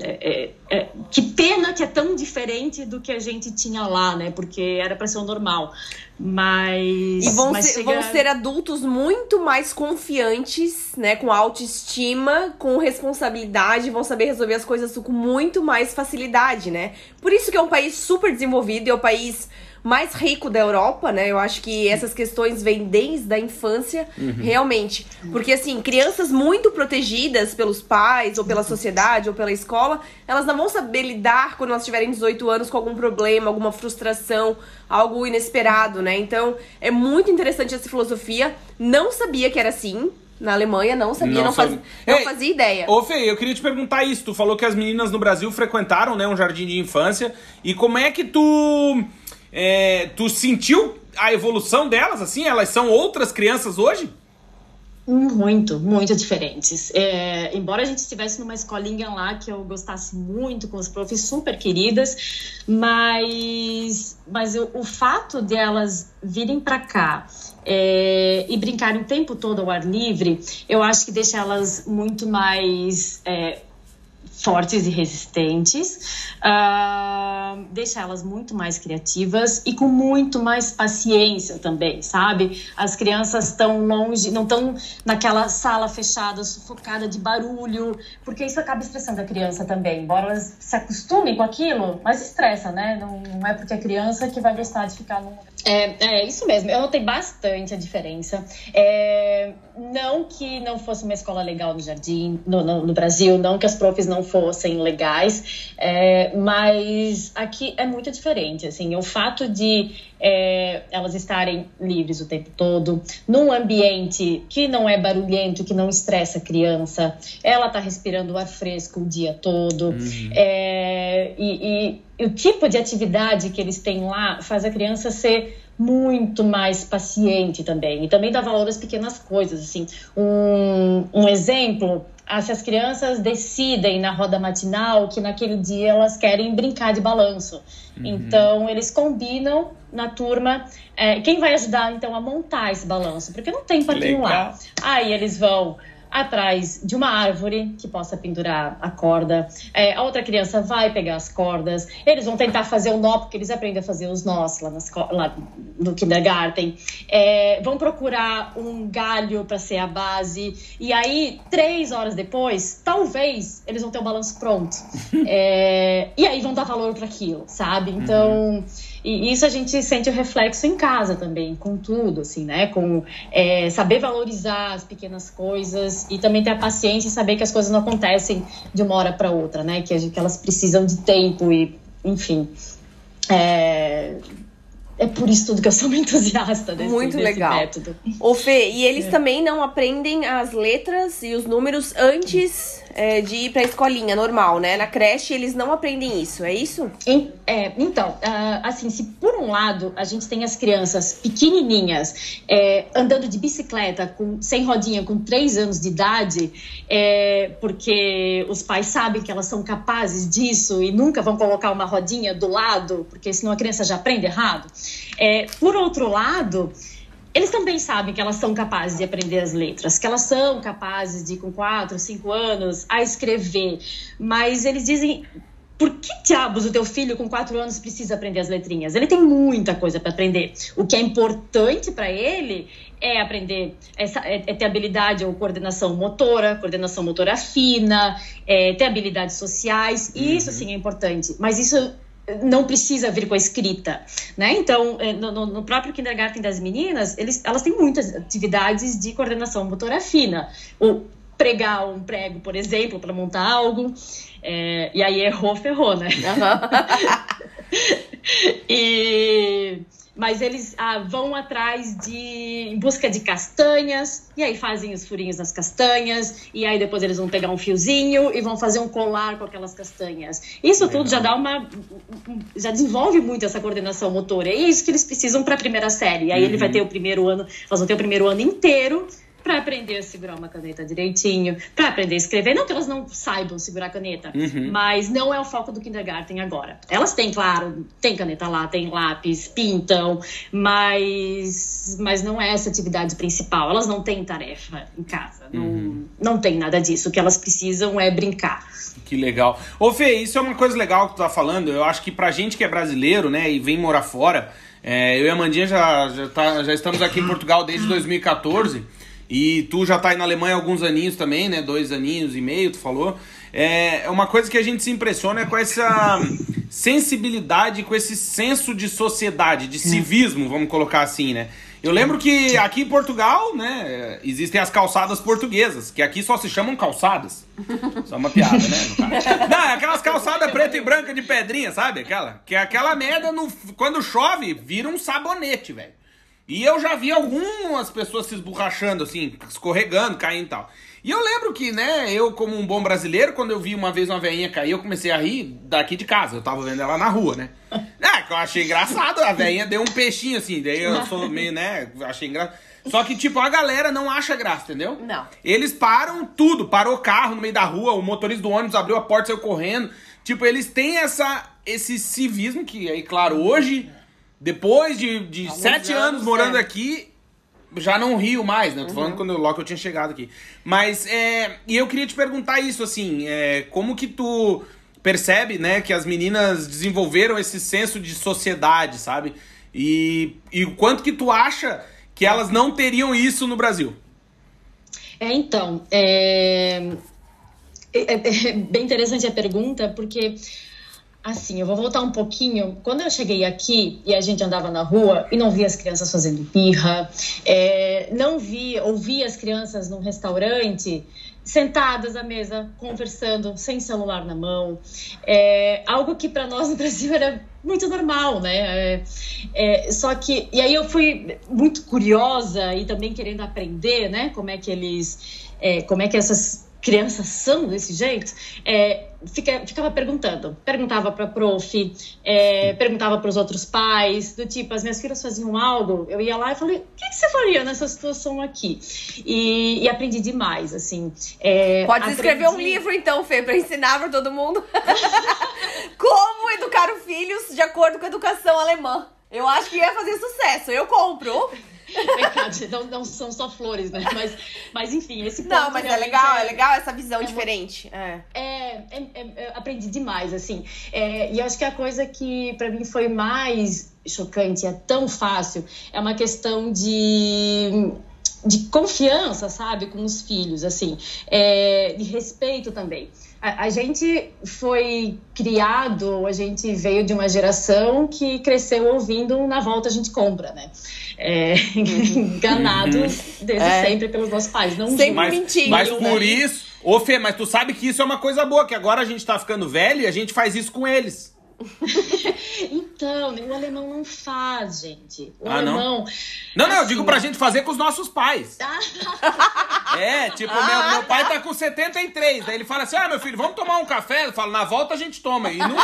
é, é, que pena que é tão diferente do que a gente tinha lá, né? Porque era para ser o normal. Mas. E vão, mas ser, chega... vão ser adultos muito mais confiantes, né? Com autoestima, com responsabilidade, vão saber resolver as coisas com muito mais facilidade, né? Por isso que é um país super desenvolvido, é o país mais rico da Europa, né? Eu acho que essas questões vêm desde a infância, uhum. realmente. Porque, assim, crianças muito protegidas pelos pais, ou pela sociedade, ou pela escola, elas não vão saber lidar quando elas tiverem 18 anos com algum problema, alguma frustração, algo inesperado, né? Então, é muito interessante essa filosofia. Não sabia que era assim, na Alemanha, não sabia, não, não, faz, não Ei, fazia ideia. Ô, Fê, eu queria te perguntar isso. Tu falou que as meninas no Brasil frequentaram, né, um jardim de infância. E como é que tu é, tu sentiu a evolução delas, assim? Elas são outras crianças hoje? Muito, muito diferentes. É, embora a gente estivesse numa escolinha lá que eu gostasse muito, com os profs super queridas, mas, mas o, o fato delas virem para cá é, e brincarem o tempo todo ao ar livre, eu acho que deixa elas muito mais. É, fortes e resistentes, uh, deixa elas muito mais criativas e com muito mais paciência também, sabe? As crianças estão longe, não estão naquela sala fechada, sufocada de barulho, porque isso acaba estressando a criança também. Embora elas se acostumem com aquilo, mas estressa, né? Não, não é porque é criança que vai gostar de ficar num. É, é isso mesmo. Eu notei bastante a diferença. É, não que não fosse uma escola legal no jardim, no, no, no Brasil, não que as profs não fossem legais, é, mas aqui é muito diferente. Assim, o fato de é, elas estarem livres o tempo todo, num ambiente que não é barulhento, que não estressa a criança, ela está respirando ar fresco o dia todo, uhum. é, e, e o tipo de atividade que eles têm lá faz a criança ser muito mais paciente também. E também dá valor às pequenas coisas. Assim, um, um exemplo se as crianças decidem na roda matinal que naquele dia elas querem brincar de balanço. Uhum. Então, eles combinam na turma é, quem vai ajudar então a montar esse balanço, porque não tem parquinho lá. Aí eles vão atrás de uma árvore que possa pendurar a corda. É, a outra criança vai pegar as cordas. Eles vão tentar fazer o nó, porque eles aprendem a fazer os nós lá, nas, lá no kindergarten. É, vão procurar um galho para ser a base. E aí, três horas depois, talvez eles vão ter o balanço pronto. É, e aí vão dar valor para aquilo, sabe? Então. Uhum. E isso a gente sente o reflexo em casa também, com tudo, assim, né? Com é, saber valorizar as pequenas coisas e também ter a paciência e saber que as coisas não acontecem de uma hora para outra, né? Que, que elas precisam de tempo e, enfim. É, é por isso tudo que eu sou uma entusiasta desse, Muito desse legal. método. Ô Fê, e eles é. também não aprendem as letras e os números antes é, de ir pra escolinha normal, né? Na creche eles não aprendem isso, é isso? Em, é, então, uh, assim, se por um lado a gente tem as crianças pequenininhas é, andando de bicicleta com, sem rodinha com três anos de idade, é, porque os pais sabem que elas são capazes disso e nunca vão colocar uma rodinha do lado, porque senão a criança já aprende errado. É, por outro lado, eles também sabem que elas são capazes de aprender as letras, que elas são capazes de, com quatro, cinco anos, a escrever. Mas eles dizem. Por que diabos o teu filho com quatro anos precisa aprender as letrinhas? Ele tem muita coisa para aprender. O que é importante para ele é aprender, essa, é, é, ter habilidade ou coordenação motora, coordenação motora fina, é, ter habilidades sociais. Uhum. Isso sim é importante. Mas isso não precisa vir com a escrita, né? Então, é, no, no, próprio kindergarten das meninas, eles, elas têm muitas atividades de coordenação motora fina. O pregar um prego, por exemplo, para montar algo. É, e aí errou, ferrou, né? Uhum. e mas eles ah, vão atrás de em busca de castanhas e aí fazem os furinhos nas castanhas e aí depois eles vão pegar um fiozinho e vão fazer um colar com aquelas castanhas. Isso tudo já dá uma já desenvolve muito essa coordenação motora. É isso que eles precisam para a primeira série. E aí uhum. ele vai ter o primeiro ano, elas vão ter o primeiro ano inteiro para aprender a segurar uma caneta direitinho, para aprender a escrever. Não que elas não saibam segurar a caneta, uhum. mas não é o foco do kindergarten agora. Elas têm, claro, tem caneta lá, tem lápis, pintam, mas, mas não é essa atividade principal. Elas não têm tarefa em casa, uhum. não, não tem nada disso. O que elas precisam é brincar. Que legal. Ô Fê, isso é uma coisa legal que tu tá falando. Eu acho que pra gente que é brasileiro, né, e vem morar fora, é, eu e a Mandinha já, já, tá, já estamos aqui em Portugal desde 2014. E tu já tá aí na Alemanha há alguns aninhos também, né? Dois aninhos e meio, tu falou. É, é uma coisa que a gente se impressiona é com essa sensibilidade, com esse senso de sociedade, de civismo, vamos colocar assim, né? Eu lembro que aqui em Portugal, né, existem as calçadas portuguesas, que aqui só se chamam calçadas. Só uma piada, né? Não, é aquelas calçadas preta e branca de pedrinha, sabe? Aquela. Que é aquela merda, no, quando chove, vira um sabonete, velho. E eu já vi algumas pessoas se esborrachando, assim, escorregando, caindo e tal. E eu lembro que, né, eu, como um bom brasileiro, quando eu vi uma vez uma veinha cair, eu comecei a rir daqui de casa. Eu tava vendo ela na rua, né? É, que eu achei engraçado. A veinha deu um peixinho, assim. Daí eu sou meio, né, achei engraçado. Só que, tipo, a galera não acha graça, entendeu? Não. Eles param tudo. Parou o carro no meio da rua, o motorista do ônibus abriu a porta e saiu correndo. Tipo, eles têm essa, esse civismo que, aí, claro, hoje depois de, de sete anos, anos morando é. aqui, já não rio mais, né? Tô uhum. falando quando eu, logo eu tinha chegado aqui. Mas, é, e eu queria te perguntar isso, assim, é, como que tu percebe, né, que as meninas desenvolveram esse senso de sociedade, sabe? E, e o quanto que tu acha que elas não teriam isso no Brasil? É, então, é, é, é bem interessante a pergunta, porque Assim, eu vou voltar um pouquinho. Quando eu cheguei aqui e a gente andava na rua e não via as crianças fazendo birra, é, não via, ouvia as crianças num restaurante sentadas à mesa, conversando, sem celular na mão. É, algo que para nós no Brasil era muito normal, né? É, é, só que. E aí eu fui muito curiosa e também querendo aprender, né? Como é que eles. É, como é que essas crianças são desse jeito, é, fica, ficava perguntando. Perguntava para prof, é, perguntava para os outros pais, do tipo, as minhas filhas faziam algo, eu ia lá e falei, o que, que você faria nessa situação aqui? E, e aprendi demais, assim. É, Pode aprendi... escrever um livro, então, Fê, para ensinar para todo mundo como educar os filhos de acordo com a educação alemã. Eu acho que ia fazer sucesso. Eu compro. Não, não são só flores, né? Mas, mas enfim, esse ponto. Não, mas é legal, é... é... legal essa visão é diferente. É. É, é, é aprendi demais, assim. É, e acho que a coisa que para mim foi mais chocante, é tão fácil, é uma questão de de confiança, sabe, com os filhos, assim, é, de respeito também. A, a, gente foi criado, a gente veio de uma geração que cresceu ouvindo na volta a gente compra, né? é, enganados uhum. desde é. sempre pelos nossos pais. Não sempre mas, mentindo. Mas por né? isso, ô Fê, mas tu sabe que isso é uma coisa boa, que agora a gente tá ficando velho e a gente faz isso com eles. então, o alemão não faz, gente. O ah, alemão. Não, não, não, eu digo pra gente fazer com os nossos pais. é, tipo, ah, meu, meu pai tá com 73. Daí ele fala assim: ah, meu filho, vamos tomar um café? Eu falo, na volta a gente toma. E não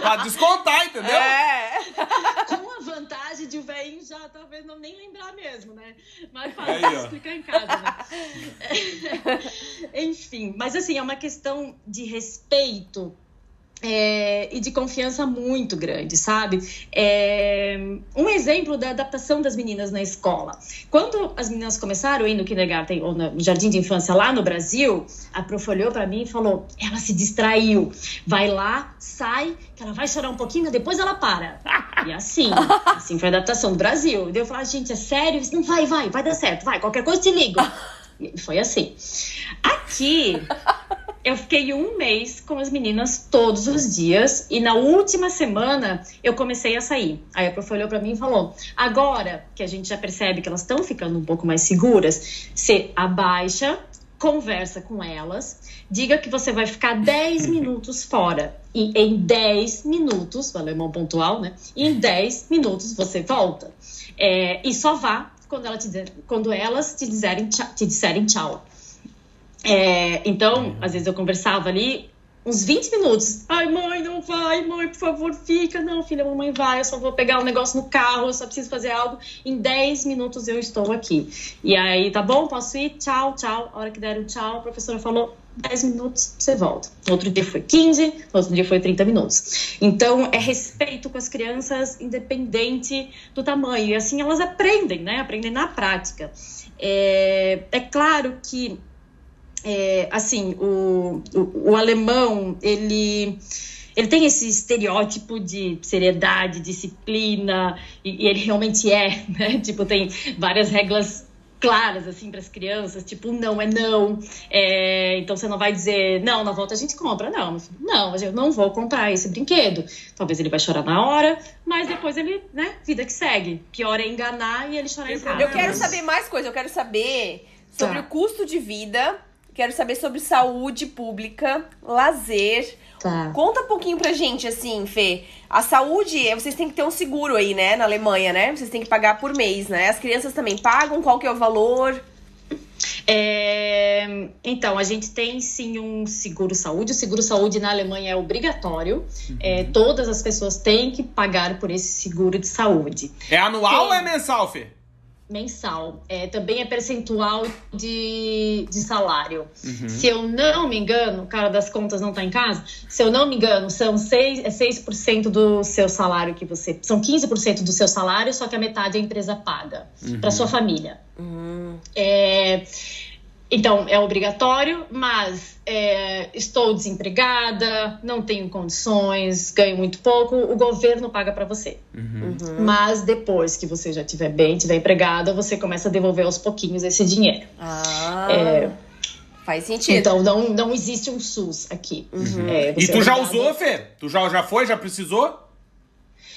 pra descontar, entendeu? É. Com a vantagem de o velhinho já talvez não nem lembrar mesmo, né? Mas fácil explicar em casa, né? Enfim, mas assim, é uma questão de respeito é, e de confiança muito grande, sabe? É, um exemplo da adaptação das meninas na escola. Quando as meninas começaram a ir no kindergarten ou no jardim de infância lá no Brasil, a prof olhou para mim e falou: ela se distraiu. Vai lá, sai, que ela vai chorar um pouquinho, depois ela para. E assim, assim foi a adaptação do Brasil. E eu falei: gente, é sério? Não vai, vai, vai dar certo, vai, qualquer coisa te ligo. E foi assim. Aqui eu fiquei um mês com as meninas todos os dias e na última semana eu comecei a sair. Aí a prof olhou para mim e falou: agora que a gente já percebe que elas estão ficando um pouco mais seguras, você abaixa, conversa com elas, diga que você vai ficar 10 minutos fora. E em 10 minutos, o alemão pontual, né? Em 10 minutos você volta. É, e só vá quando, ela te, quando elas te disserem. Te disserem tchau. É, então, às vezes eu conversava ali, uns 20 minutos. Ai, mãe, não vai, mãe, por favor, fica. Não, filha, mamãe vai, eu só vou pegar um negócio no carro, eu só preciso fazer algo. Em 10 minutos eu estou aqui. E aí, tá bom, posso ir? Tchau, tchau. A hora que deram tchau, a professora falou. 10 minutos, você volta. No outro dia foi 15, no outro dia foi 30 minutos. Então, é respeito com as crianças, independente do tamanho. E assim elas aprendem, né? Aprendem na prática. É, é claro que é, assim, o, o, o, alemão, ele, ele tem esse estereótipo de seriedade, disciplina, e, e ele realmente é, né? Tipo, tem várias regras claras, assim, para as crianças, tipo, não é não, é, então você não vai dizer, não, na volta a gente compra, não, não, eu não vou comprar esse brinquedo. Talvez ele vai chorar na hora, mas depois ele, né, vida que segue. Pior é enganar e ele chorar em casa. Eu quero saber mais coisa, eu quero saber sobre tá. o custo de vida Quero saber sobre saúde pública, lazer. Tá. Conta um pouquinho pra gente, assim, Fê. A saúde, vocês têm que ter um seguro aí, né? Na Alemanha, né? Vocês têm que pagar por mês, né? As crianças também pagam? Qual que é o valor? É, então, a gente tem sim um seguro saúde. O seguro saúde na Alemanha é obrigatório. Uhum. É, todas as pessoas têm que pagar por esse seguro de saúde. É anual tem... ou é mensal, Fê? Mensal. É, também é percentual de, de salário. Uhum. Se eu não me engano, o cara das contas não está em casa, se eu não me engano, são 6, é 6% do seu salário que você. São 15% do seu salário, só que a metade a empresa paga uhum. para sua família. Uhum. É, então, é obrigatório, mas é, estou desempregada, não tenho condições, ganho muito pouco, o governo paga para você. Uhum. Uhum. Mas depois que você já estiver bem, estiver empregada, você começa a devolver aos pouquinhos esse dinheiro. Ah. É, Faz sentido. Então, não, não existe um SUS aqui. Uhum. É, e tu já usou, Fê? Tu já, já foi? Já precisou?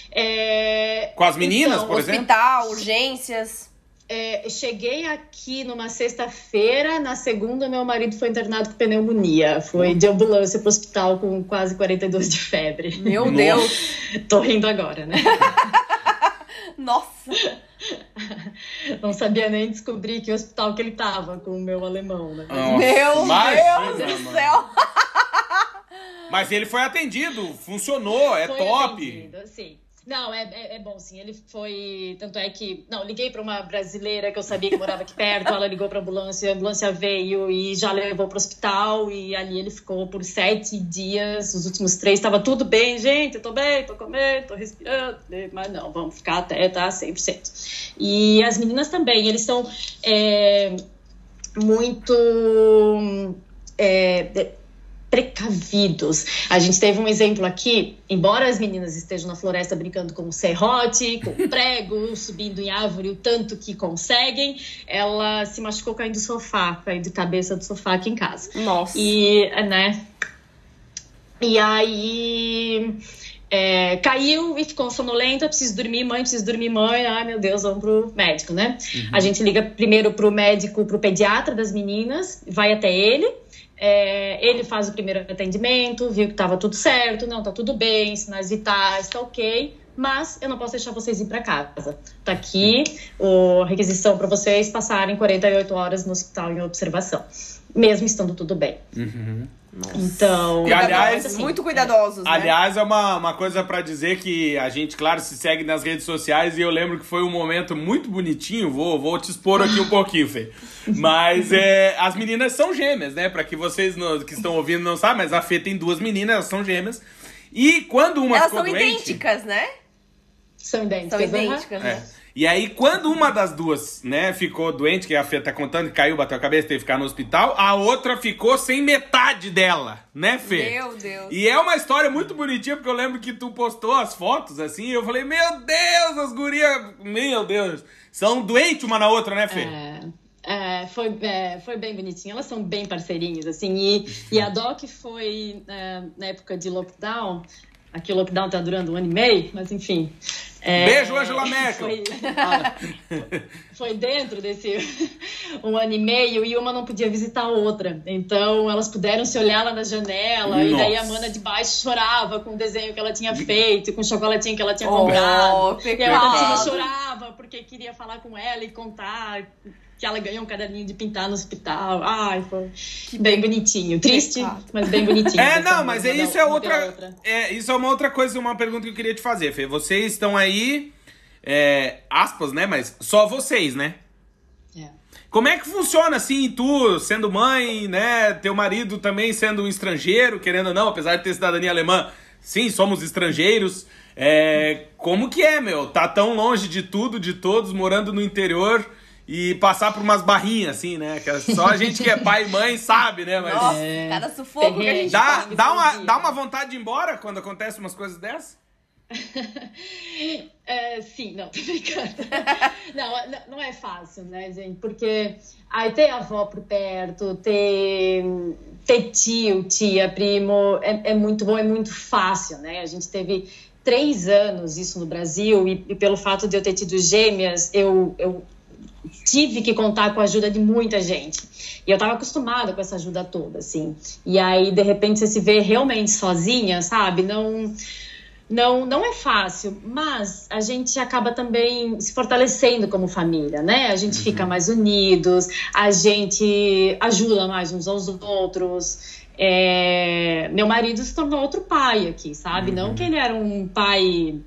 É... Com as meninas, então, por exemplo? Hospital, urgências. É, cheguei aqui numa sexta-feira, na segunda meu marido foi internado com pneumonia. Foi de ambulância pro hospital com quase 42 de febre. Meu Deus! Tô rindo agora, né? Nossa! Não sabia nem descobrir que hospital que ele tava com o meu alemão, né? Nossa, meu Deus do céu! Mas ele foi atendido, funcionou, é foi top. Atendido, sim. Não, é, é, é, bom, sim. Ele foi. Tanto é que. Não, liguei para uma brasileira que eu sabia que morava aqui perto. ela ligou para a ambulância, a ambulância veio e já levou para o hospital. E ali ele ficou por sete dias. Os últimos três estava tudo bem, gente. Eu tô bem, tô comendo, tô respirando. Mas não, vamos ficar até tá 100%. E as meninas também, eles são é, muito. É, precavidos. A gente teve um exemplo aqui, embora as meninas estejam na floresta brincando com serrote, com prego, subindo em árvore o tanto que conseguem, ela se machucou caindo do sofá, caindo de cabeça do sofá aqui em casa. Nossa. E, né? E aí é, caiu e ficou sonolenta, preciso dormir, mãe, preciso dormir, mãe. Ai, meu Deus, vamos pro médico, né? Uhum. A gente liga primeiro pro médico, pro pediatra das meninas, vai até ele é, ele faz o primeiro atendimento, viu que estava tudo certo, não, tá tudo bem, sinais vitais, tá ok, mas eu não posso deixar vocês ir para casa. Tá aqui a requisição para vocês passarem 48 horas no hospital em observação, mesmo estando tudo bem. Uhum. Nossa. Então, e, aliás, assim, muito cuidadosos. É. Né? Aliás, é uma, uma coisa para dizer que a gente, claro, se segue nas redes sociais e eu lembro que foi um momento muito bonitinho. Vou, vou te expor aqui um pouquinho, Fê. Mas é, as meninas são gêmeas, né? Para que vocês no, que estão ouvindo não sabem, mas a Fê tem duas meninas, elas são gêmeas. E quando uma elas ficou são doente, idênticas, né? São idênticas. São idênticas, né? É. E aí, quando uma das duas, né, ficou doente, que a Fê tá contando, que caiu, bateu a cabeça, teve que ficar no hospital, a outra ficou sem metade dela, né, Fê? Meu Deus. E é uma história muito bonitinha, porque eu lembro que tu postou as fotos, assim, e eu falei, meu Deus, as gurias, meu Deus, são doentes uma na outra, né, Fê? É. É, foi, é, foi bem bonitinho. Elas são bem parceirinhas, assim. E, e a Doc foi, é, na época de lockdown, Aqui o lockdown tá durando um ano e meio, mas enfim. É, Beijo, Angela Merkel! Foi, foi, dentro desse um ano e meio e uma não podia visitar a outra. Então elas puderam se olhar lá na janela Nossa. e daí a mana de baixo chorava com o desenho que ela tinha feito, com o chocolatinho que ela tinha oh, comprado. E a outra chorava porque queria falar com ela e contar que ela ganhou um caderninho de pintar no hospital. Ai, foi que bem bonitinho. Triste, mas bem bonitinho. É, não, mas é, isso é outra, outra, É, isso é uma outra coisa, uma pergunta que eu queria te fazer, Fê. Vocês estão aí, é, aspas, né? Mas só vocês, né? É. Como é que funciona assim, tu sendo mãe, né? Teu marido também sendo um estrangeiro, querendo ou não, apesar de ter cidadania alemã, sim, somos estrangeiros. É, como que é, meu? Tá tão longe de tudo, de todos, morando no interior e passar por umas barrinhas, assim, né? Que só a gente que é pai e mãe sabe, né? Mas... Nossa, é... cada sufoco que a gente dá, dá, uma, dá uma vontade de ir embora quando acontecem umas coisas dessas? é, sim, não, tô brincando. não, não é fácil, né, gente? Porque aí ter avó por perto, ter, ter tio, tia, primo, é, é muito bom, é muito fácil, né? A gente teve três anos isso no Brasil e, e pelo fato de eu ter tido gêmeas, eu, eu tive que contar com a ajuda de muita gente. E eu estava acostumada com essa ajuda toda, assim. E aí, de repente, você se vê realmente sozinha, sabe? Não. Não, não é fácil, mas a gente acaba também se fortalecendo como família, né? A gente uhum. fica mais unidos, a gente ajuda mais uns aos outros. É... Meu marido se tornou outro pai aqui, sabe? Uhum. Não que ele era um pai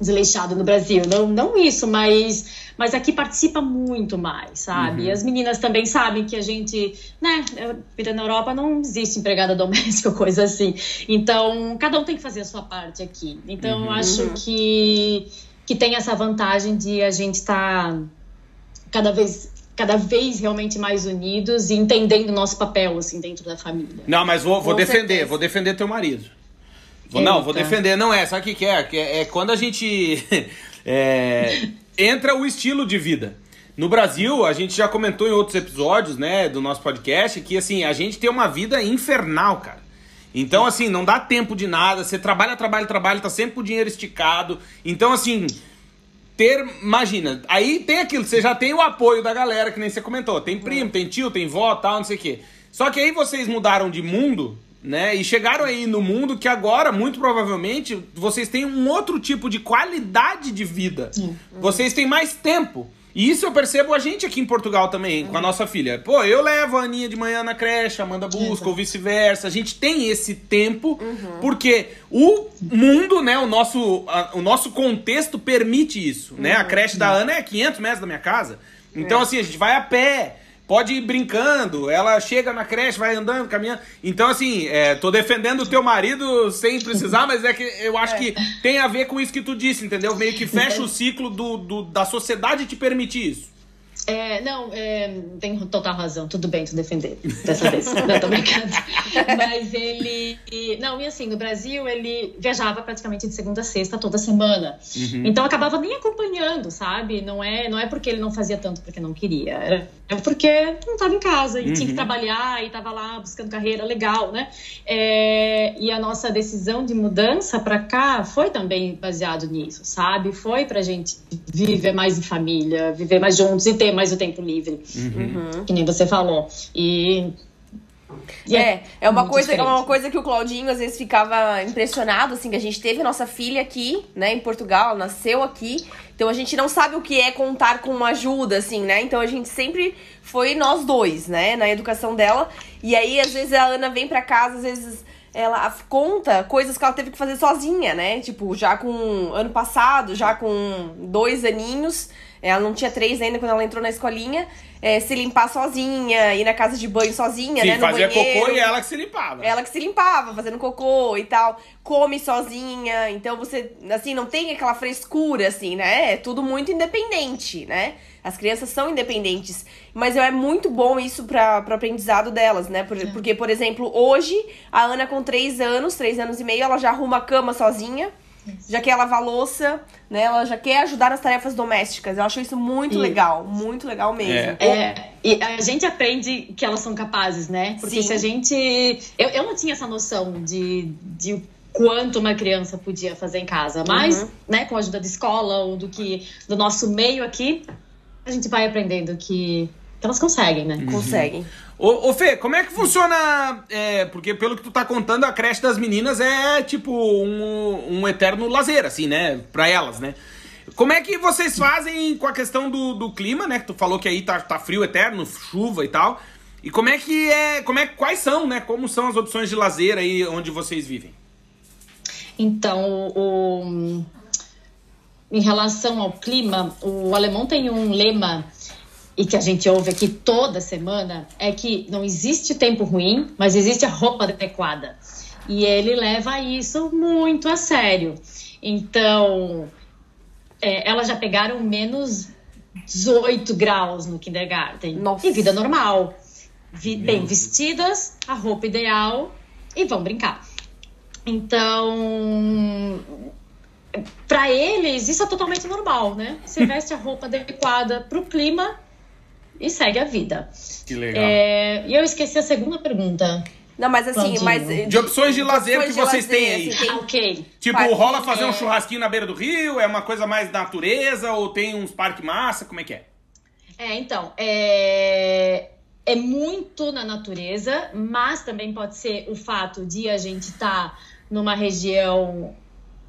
desleixado no Brasil, não, não isso, mas mas aqui participa muito mais, sabe? Uhum. E as meninas também sabem que a gente, né, vida na Europa não existe empregada doméstica, coisa assim. Então, cada um tem que fazer a sua parte aqui. Então, uhum. eu acho que, que tem essa vantagem de a gente estar tá cada vez cada vez realmente mais unidos e entendendo o nosso papel assim dentro da família. Não, mas vou, vou defender, certeza. vou defender teu marido. Vou, não, vou defender, não é, sabe o que, que é? é? É quando a gente é, entra o estilo de vida. No Brasil, a gente já comentou em outros episódios, né, do nosso podcast, que assim, a gente tem uma vida infernal, cara. Então, assim, não dá tempo de nada, você trabalha, trabalha, trabalha, tá sempre com o dinheiro esticado. Então, assim, ter, imagina, aí tem aquilo, você já tem o apoio da galera, que nem você comentou, tem primo, tem tio, tem vó, tal, não sei o quê. Só que aí vocês mudaram de mundo, né? E chegaram aí no mundo que agora, muito provavelmente, vocês têm um outro tipo de qualidade de vida. Uhum. Vocês têm mais tempo. E isso eu percebo a gente aqui em Portugal também, uhum. com a nossa filha. Pô, eu levo a Aninha de manhã na creche, a Amanda busca, ou vice-versa. A gente tem esse tempo, uhum. porque o mundo, né, o nosso, a, o nosso contexto permite isso, né? A creche da Ana é 500 metros da minha casa. Então, é. assim, a gente vai a pé pode ir brincando, ela chega na creche, vai andando, caminhando. Então, assim, é, tô defendendo o teu marido sem precisar, mas é que eu acho é. que tem a ver com isso que tu disse, entendeu? Meio que fecha o ciclo do, do da sociedade te permitir isso. É, não, é, tem total razão. Tudo bem tu defender dessa vez. não, tô brincando. Mas ele. Não, e assim, no Brasil ele viajava praticamente de segunda a sexta toda semana. Uhum. Então acabava nem acompanhando, sabe? Não é, não é porque ele não fazia tanto porque não queria. Era é porque não estava em casa e uhum. tinha que uhum. trabalhar e estava lá buscando carreira legal, né? É, e a nossa decisão de mudança para cá foi também baseado nisso, sabe? Foi pra gente viver mais em família, viver mais juntos e ter mais o tempo livre, uhum. que nem você falou. E é, é, é uma coisa, é uma coisa que o Claudinho às vezes ficava impressionado, assim, que a gente teve nossa filha aqui, né, em Portugal, nasceu aqui. Então a gente não sabe o que é contar com uma ajuda, assim, né? Então a gente sempre foi nós dois, né, na educação dela. E aí, às vezes, a Ana vem pra casa, às vezes ela conta coisas que ela teve que fazer sozinha, né? Tipo, já com ano passado, já com dois aninhos. Ela não tinha três ainda quando ela entrou na escolinha. É, se limpar sozinha, ir na casa de banho sozinha, Sim, né? No fazia banheiro. cocô e ela que se limpava. Ela que se limpava, fazendo cocô e tal. Come sozinha. Então você, assim, não tem aquela frescura, assim, né? É tudo muito independente, né? As crianças são independentes. Mas é muito bom isso para o aprendizado delas, né? Por, porque, por exemplo, hoje, a Ana com três anos, três anos e meio, ela já arruma a cama sozinha já quer lavar louça, né? Ela já quer ajudar nas tarefas domésticas. Eu acho isso muito e... legal, muito legal mesmo. É. é. e a gente aprende que elas são capazes, né? Porque Sim. se a gente. Eu, eu não tinha essa noção de, de quanto uma criança podia fazer em casa. Mas, uhum. né, com a ajuda da escola ou do que do nosso meio aqui, a gente vai aprendendo que, que elas conseguem, né? Uhum. Conseguem. Ô, ô, Fê, como é que funciona? É, porque pelo que tu tá contando, a creche das meninas é tipo um, um eterno lazer, assim, né? Pra elas, né? Como é que vocês fazem com a questão do, do clima, né? Que tu falou que aí tá, tá frio eterno, chuva e tal. E como é que é. Como é, quais são, né? Como são as opções de lazer aí onde vocês vivem? Então, o, em relação ao clima, o alemão tem um lema e que a gente ouve aqui toda semana é que não existe tempo ruim, mas existe a roupa adequada. E ele leva isso muito a sério. Então, é, elas já pegaram menos 18 graus no kindergarten. Nossa. E vida normal. Vi, bem vestidas, a roupa ideal e vão brincar. Então, para eles, isso é totalmente normal, né? Você veste a roupa adequada para o clima e segue a vida. Que legal. É, e eu esqueci a segunda pergunta. Não, mas assim, mas. De opções de lazer opções que vocês lazer, têm aí. Assim, tem... ok. Tipo, rola fazer é... um churrasquinho na beira do rio? É uma coisa mais natureza? Ou tem uns parques massa? Como é que é? É, então. É é muito na natureza, mas também pode ser o fato de a gente estar tá numa região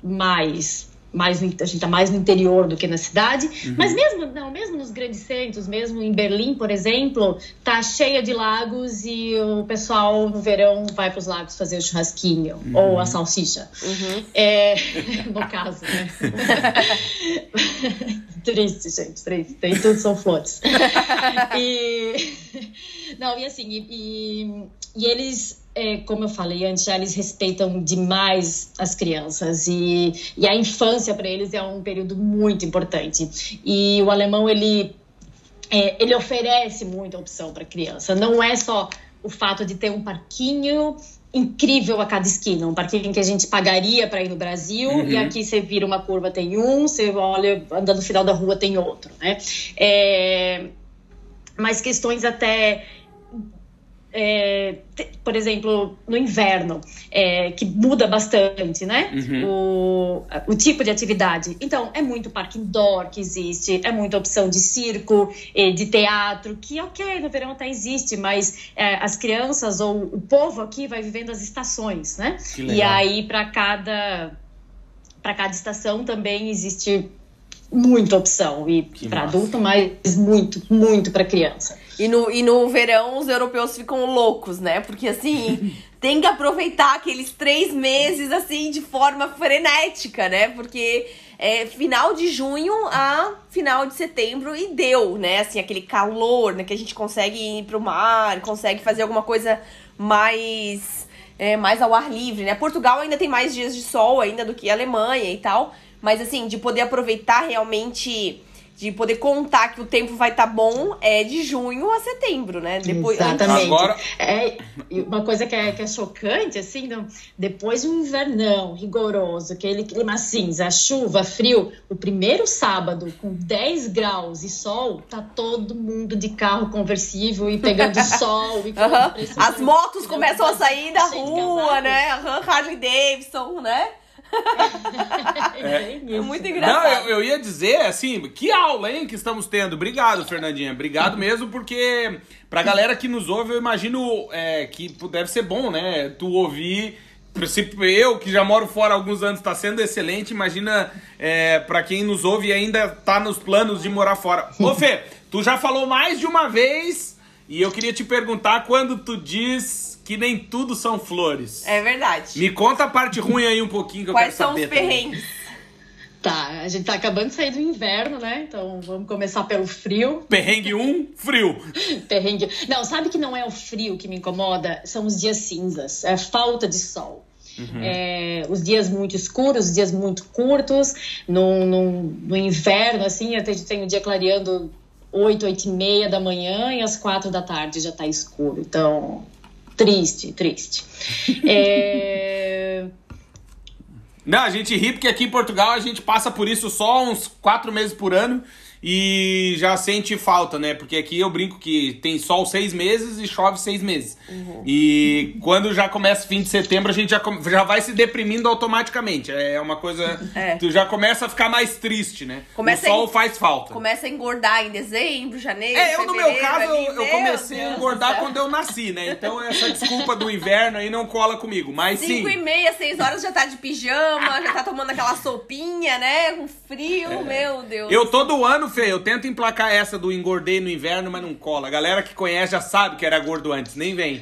mais mais a gente está mais no interior do que na cidade, uhum. mas mesmo não, mesmo nos grandes centros, mesmo em Berlim, por exemplo, tá cheia de lagos e o pessoal no verão vai para os lagos fazer o churrasquinho uhum. ou a salsicha. Uhum. É, no caso, né? triste, gente, triste. Tem tudo são flores. e não e assim e, e, e eles é, como eu falei antes, já eles respeitam demais as crianças e, e a infância para eles é um período muito importante. E o alemão ele é, ele oferece muita opção para criança. Não é só o fato de ter um parquinho incrível a cada esquina, um parquinho que a gente pagaria para ir no Brasil uhum. e aqui você vira uma curva tem um, você olha andando no final da rua tem outro, né? É, mas questões até é, por exemplo, no inverno, é, que muda bastante, né? Uhum. O, o tipo de atividade. Então, é muito parque indoor que existe, é muita opção de circo, de teatro, que, ok, no verão até existe, mas é, as crianças ou o povo aqui vai vivendo as estações, né? E aí, para cada, para cada estação também existe muita opção. E para adulto, mas muito, muito para criança. E no, e no verão os europeus ficam loucos, né? Porque assim, tem que aproveitar aqueles três meses assim de forma frenética, né? Porque é final de junho a final de setembro e deu, né? Assim, aquele calor, né? Que a gente consegue ir pro mar, consegue fazer alguma coisa mais. É, mais ao ar livre, né? Portugal ainda tem mais dias de sol ainda do que a Alemanha e tal. Mas assim, de poder aproveitar realmente de poder contar que o tempo vai estar tá bom é de junho a setembro, né? Depois, Exatamente. Agora... É, uma coisa que é, que é chocante, assim, não, depois de um invernão rigoroso, aquele clima cinza, chuva, frio, o primeiro sábado com 10 graus e sol, tá todo mundo de carro conversível e pegando sol. E uhum. As motos começam a sair da rua, né? Harley Davidson, né? É, é, muito engraçado. Não, eu, eu, ia dizer, assim, que aula, hein, que estamos tendo. Obrigado, Fernandinha. Obrigado mesmo, porque pra galera que nos ouve, eu imagino é, que deve ser bom, né? Tu ouvir. Eu, que já moro fora há alguns anos, está sendo excelente. Imagina é, para quem nos ouve e ainda tá nos planos de morar fora. Ô, Fê, tu já falou mais de uma vez e eu queria te perguntar quando tu diz que nem tudo são flores. É verdade. Me conta a parte ruim aí um pouquinho que eu Quais quero saber. Quais são os perrengues? Tá, a gente tá acabando de sair do inverno, né? Então vamos começar pelo frio. Perrengue 1, um, frio. Perrengue. Não, sabe que não é o frio que me incomoda? São os dias cinzas, é a falta de sol. Uhum. É, os dias muito escuros, os dias muito curtos. No, no, no inverno, assim, a gente tem o dia clareando 8, 8 e meia da manhã e às 4 da tarde já tá escuro. Então, Triste, triste. É... Não, a gente ri porque aqui em Portugal a gente passa por isso só uns quatro meses por ano. E já sente falta, né? Porque aqui eu brinco que tem sol seis meses e chove seis meses. Uhum. E quando já começa fim de setembro, a gente já, já vai se deprimindo automaticamente. É uma coisa. É. Tu já começa a ficar mais triste, né? Começa o sol faz falta. Começa a engordar em dezembro, janeiro. É, eu no meu caso, ali, eu, eu comecei Deus a engordar quando eu nasci, né? Então essa desculpa do inverno aí não cola comigo. Mas Cinco sim. E meia, seis horas já tá de pijama, já tá tomando aquela sopinha, né? Com frio, é. meu Deus. Eu todo ano Fê, eu tento emplacar essa do engordei no inverno, mas não cola. A galera que conhece já sabe que era gordo antes, nem vem.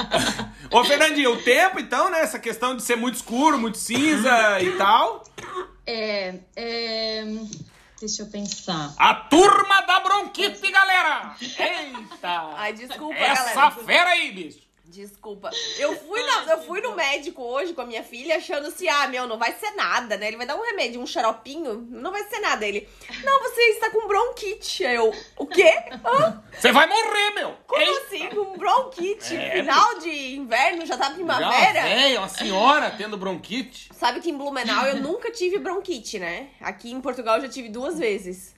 Ô, Fernandinho, o tempo, então, né? Essa questão de ser muito escuro, muito cinza e tal. É, é... Deixa eu pensar. A turma da bronquite, galera! Eita! Ai, desculpa, Essa galera. Essa fera aí, bicho! Desculpa. Eu fui, na, eu fui no médico hoje com a minha filha achando assim, ah, meu, não vai ser nada, né? Ele vai dar um remédio, um xaropinho, não vai ser nada. Ele, não, você está com bronquite. Eu, o quê? Você vai morrer, meu! Como Eita. assim? Com bronquite? É, Final de inverno, já tá primavera? Já, é, uma senhora tendo bronquite. Sabe que em Blumenau eu nunca tive bronquite, né? Aqui em Portugal eu já tive duas vezes.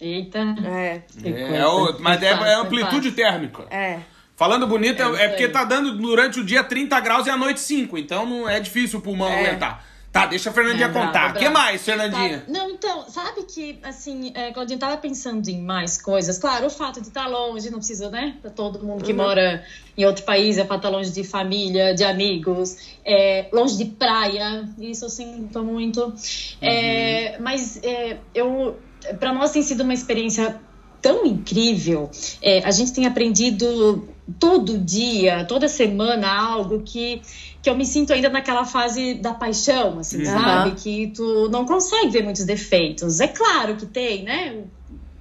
Eita. É. é, é o, mas é, é amplitude térmica. É. Falando bonito, é, é, porque tá dando durante o dia 30 graus e à noite 5. Então não é difícil o pulmão é. aguentar. Tá, deixa a Fernandinha é, contar. O que mais, Fernandinha? Tá. Não, então, sabe que, assim, é, Claudinha tava pensando em mais coisas. Claro, o fato de estar tá longe, não precisa, né? Pra todo mundo que uhum. mora em outro país, é pra estar tá longe de família, de amigos, é, longe de praia. Isso eu sinto muito. É, uhum. mas é, eu, pra nós tem sido uma experiência tão incrível. É, a gente tem aprendido todo dia, toda semana, algo que, que eu me sinto ainda naquela fase da paixão, assim, uhum. sabe? Que tu não consegue ver muitos defeitos. É claro que tem, né?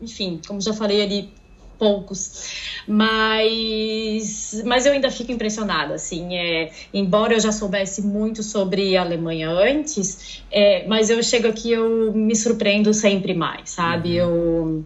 Enfim, como já falei ali, poucos. Mas, mas eu ainda fico impressionada, assim, é, embora eu já soubesse muito sobre a Alemanha antes, é, mas eu chego aqui eu me surpreendo sempre mais, sabe? Uhum. Eu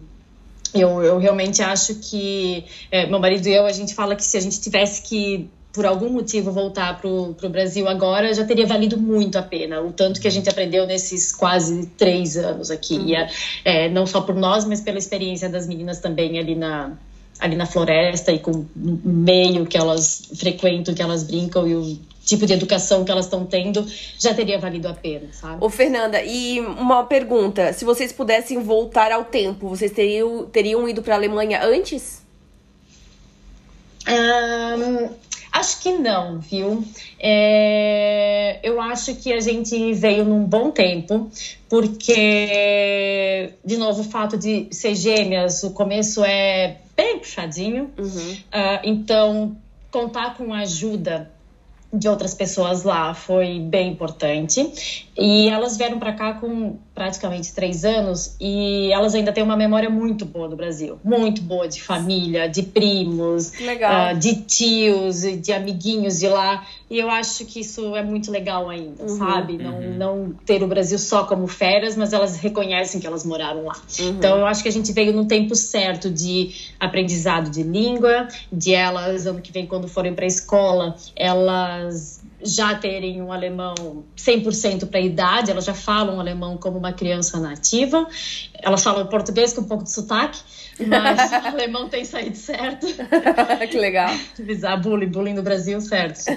eu, eu realmente acho que é, meu marido e eu, a gente fala que se a gente tivesse que por algum motivo voltar para o Brasil agora, já teria valido muito a pena. O tanto que a gente aprendeu nesses quase três anos aqui. Uhum. E, é, é, não só por nós, mas pela experiência das meninas também ali na, ali na floresta e com o meio que elas frequentam, que elas brincam e o tipo de educação que elas estão tendo, já teria valido a pena, sabe? Ô, Fernanda, e uma pergunta: se vocês pudessem voltar ao tempo, vocês teriam, teriam ido para a Alemanha antes? Um, acho que não, viu? É, eu acho que a gente veio num bom tempo, porque, de novo, o fato de ser gêmeas, o começo é bem puxadinho. Uhum. Uh, então, contar com ajuda de outras pessoas lá foi bem importante. E elas vieram para cá com praticamente três anos e elas ainda têm uma memória muito boa do Brasil. Muito boa de família, de primos, uh, de tios, de amiguinhos de lá. E eu acho que isso é muito legal ainda, uhum, sabe? Não, uhum. não ter o Brasil só como férias, mas elas reconhecem que elas moraram lá. Uhum. Então eu acho que a gente veio no tempo certo de aprendizado de língua, de elas, ano que vem, quando forem para a escola, elas já terem um alemão 100% para a idade, elas já falam alemão como uma criança nativa. Elas falam português com um pouco de sotaque, mas o alemão tem saído certo. que legal. Visar bullying, bullying no Brasil, certo.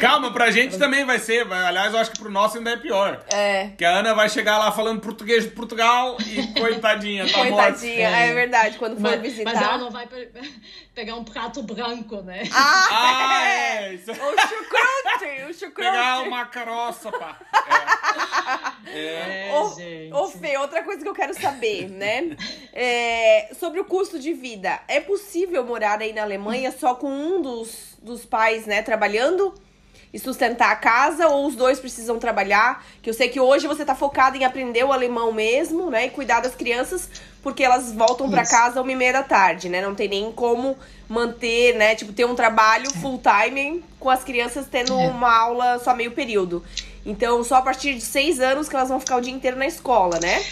Calma, pra gente também vai ser. Aliás, eu acho que pro nosso ainda é pior. É. Que a Ana vai chegar lá falando português de Portugal e coitadinha, tá Coitadinha, é. é verdade, quando for visitar. Mas ela não vai pegar um prato branco, né? Ah, ah é. é. O chucrute, o chucrute. Pegar uma caroça, pá. É. é. Ô, ô, Fê, outra coisa que eu quero saber, né? É, sobre o custo de vida. É possível morar aí na Alemanha só com um dos, dos pais, né, trabalhando? E sustentar a casa ou os dois precisam trabalhar? Que eu sei que hoje você tá focada em aprender o alemão mesmo, né? E cuidar das crianças, porque elas voltam para casa uma e meia da tarde, né? Não tem nem como manter, né? Tipo, ter um trabalho full time com as crianças tendo é. uma aula só meio período. Então, só a partir de seis anos que elas vão ficar o dia inteiro na escola, né?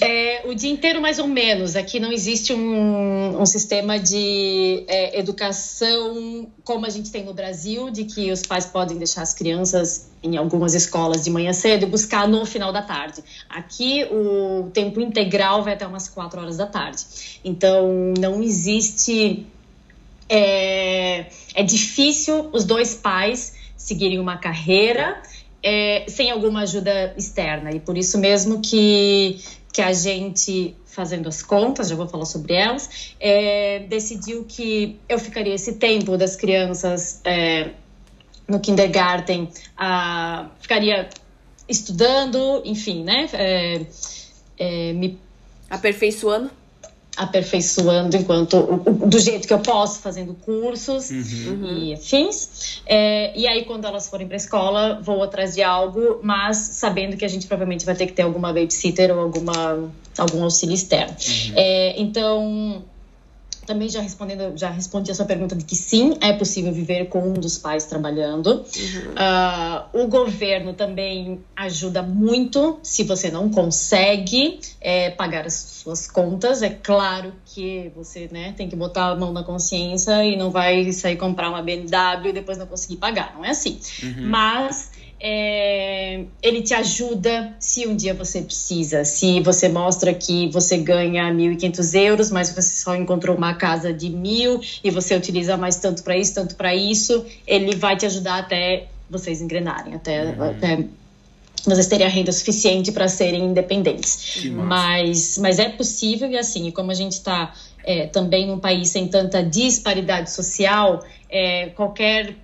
É, o dia inteiro, mais ou menos. Aqui não existe um, um sistema de é, educação como a gente tem no Brasil, de que os pais podem deixar as crianças em algumas escolas de manhã cedo e buscar no final da tarde. Aqui o tempo integral vai até umas quatro horas da tarde. Então não existe. É, é difícil os dois pais seguirem uma carreira é, sem alguma ajuda externa. E por isso mesmo que que a gente, fazendo as contas, já vou falar sobre elas, é, decidiu que eu ficaria esse tempo das crianças é, no kindergarten, a, ficaria estudando, enfim, né? É, é me aperfeiçoando aperfeiçoando enquanto do jeito que eu posso, fazendo cursos uhum. e afins. É, e aí, quando elas forem para escola, vou atrás de algo, mas sabendo que a gente provavelmente vai ter que ter alguma babysitter ou alguma, algum auxílio externo. Uhum. É, então, também já respondendo, já respondi a sua pergunta de que sim, é possível viver com um dos pais trabalhando. Uhum. Uh, o governo também ajuda muito se você não consegue é, pagar as suas contas. É claro que você né, tem que botar a mão na consciência e não vai sair comprar uma BMW e depois não conseguir pagar. Não é assim. Uhum. Mas é, ele te ajuda se um dia você precisa. Se você mostra que você ganha 1.500 euros, mas você só encontrou uma casa de mil e você utiliza mais tanto para isso, tanto para isso, ele vai te ajudar até vocês engrenarem, até, uhum. até vocês terem a renda suficiente para serem independentes. Mas, mas é possível e assim, como a gente está é, também num país sem tanta disparidade social, é, qualquer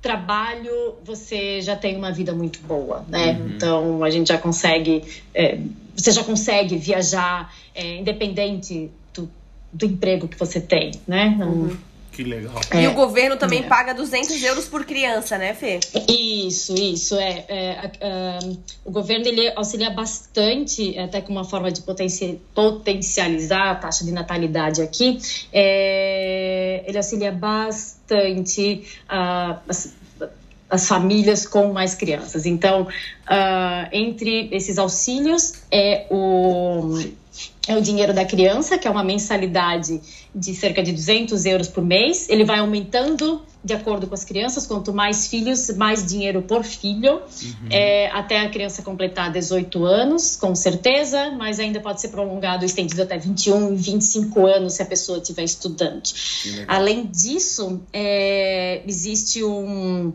trabalho você já tem uma vida muito boa, né? Uhum. Então a gente já consegue, é, você já consegue viajar é, independente do, do, emprego que você tem, né? Não, uhum. Que legal. É, e o governo também é. paga 200 euros por criança, né, Fê? Isso, isso. É, é o governo ele auxilia bastante, até com uma forma de potencializar a taxa de natalidade aqui. É, ele auxilia bastante uh, as, as, famílias com mais crianças. Então, uh, entre esses auxílios é o é o dinheiro da criança, que é uma mensalidade de cerca de 200 euros por mês. Ele vai aumentando de acordo com as crianças. Quanto mais filhos, mais dinheiro por filho, uhum. é, até a criança completar 18 anos, com certeza, mas ainda pode ser prolongado, estendido até 21, 25 anos se a pessoa estiver estudando. Além disso, é, existe um,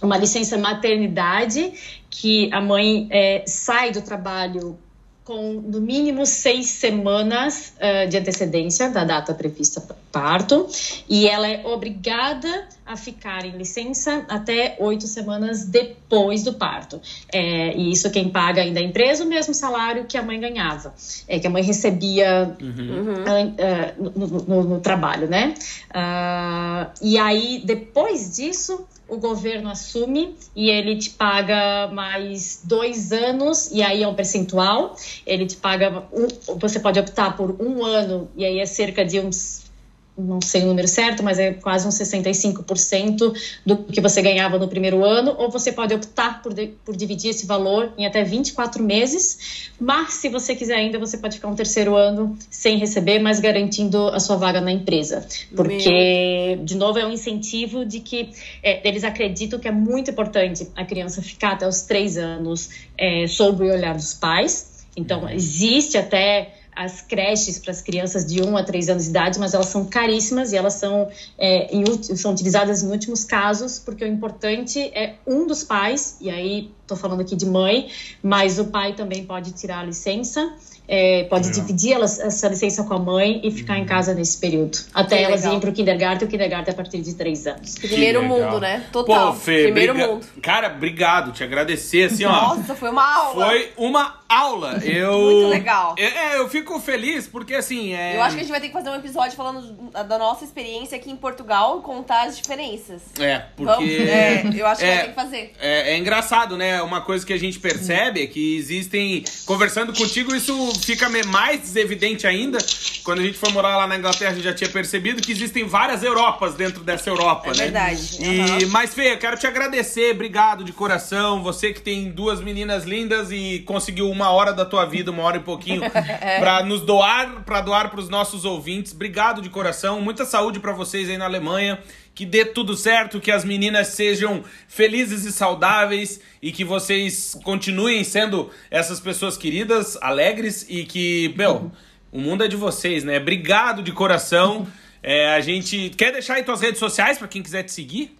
uma licença maternidade que a mãe é, sai do trabalho com no mínimo seis semanas uh, de antecedência da data prevista parto e ela é obrigada a ficar em licença até oito semanas depois do parto. É, e isso quem paga ainda a empresa o mesmo salário que a mãe ganhava, é, que a mãe recebia uhum. uh, no, no, no, trabalho, né? Uh, e aí depois disso o governo assume e ele te paga mais dois anos, e aí é um percentual. Ele te paga, um, você pode optar por um ano, e aí é cerca de uns não sei o número certo, mas é quase uns 65% do que você ganhava no primeiro ano, ou você pode optar por, de, por dividir esse valor em até 24 meses, mas se você quiser ainda, você pode ficar um terceiro ano sem receber, mas garantindo a sua vaga na empresa. Porque, Meu. de novo, é um incentivo de que é, eles acreditam que é muito importante a criança ficar até os três anos é, sob o olhar dos pais. Então, existe até as creches para as crianças de 1 a 3 anos de idade, mas elas são caríssimas e elas são, é, em, são utilizadas em últimos casos, porque o importante é um dos pais, e aí estou falando aqui de mãe, mas o pai também pode tirar a licença é, pode legal. dividir elas, essa licença com a mãe e ficar uhum. em casa nesse período. Até que elas legal. irem para o kindergarten, o kindergarten é a partir de três anos. Primeiro mundo, né? Total. Pô, Fê, Primeiro briga... mundo. Cara, obrigado, te agradecer, assim, ó. Nossa, foi uma aula. Foi uma aula. Eu... Muito legal. É, é, eu fico feliz porque, assim, é... Eu acho que a gente vai ter que fazer um episódio falando da nossa experiência aqui em Portugal e contar as diferenças. É, porque... É, eu acho que é, vai ter que fazer. É, é engraçado, né? uma coisa que a gente percebe é que existem. Conversando contigo, isso fica mais evidente ainda. Quando a gente foi morar lá na Inglaterra, a gente já tinha percebido que existem várias Europas dentro dessa Europa, É né? verdade. E, Uhum. Mas, Fê, eu quero te agradecer, obrigado de coração. Você que tem duas meninas lindas e conseguiu uma hora da tua vida, uma hora e pouquinho, É. pra nos doar, pra doar pros nossos ouvintes. Obrigado de coração. Muita saúde pra vocês aí na Alemanha. Que dê tudo certo, que as meninas sejam felizes e saudáveis e que vocês continuem sendo essas pessoas queridas, alegres e que, meu, o mundo é de vocês, né? Obrigado de coração. É, a gente quer deixar aí tuas redes sociais pra quem quiser te seguir?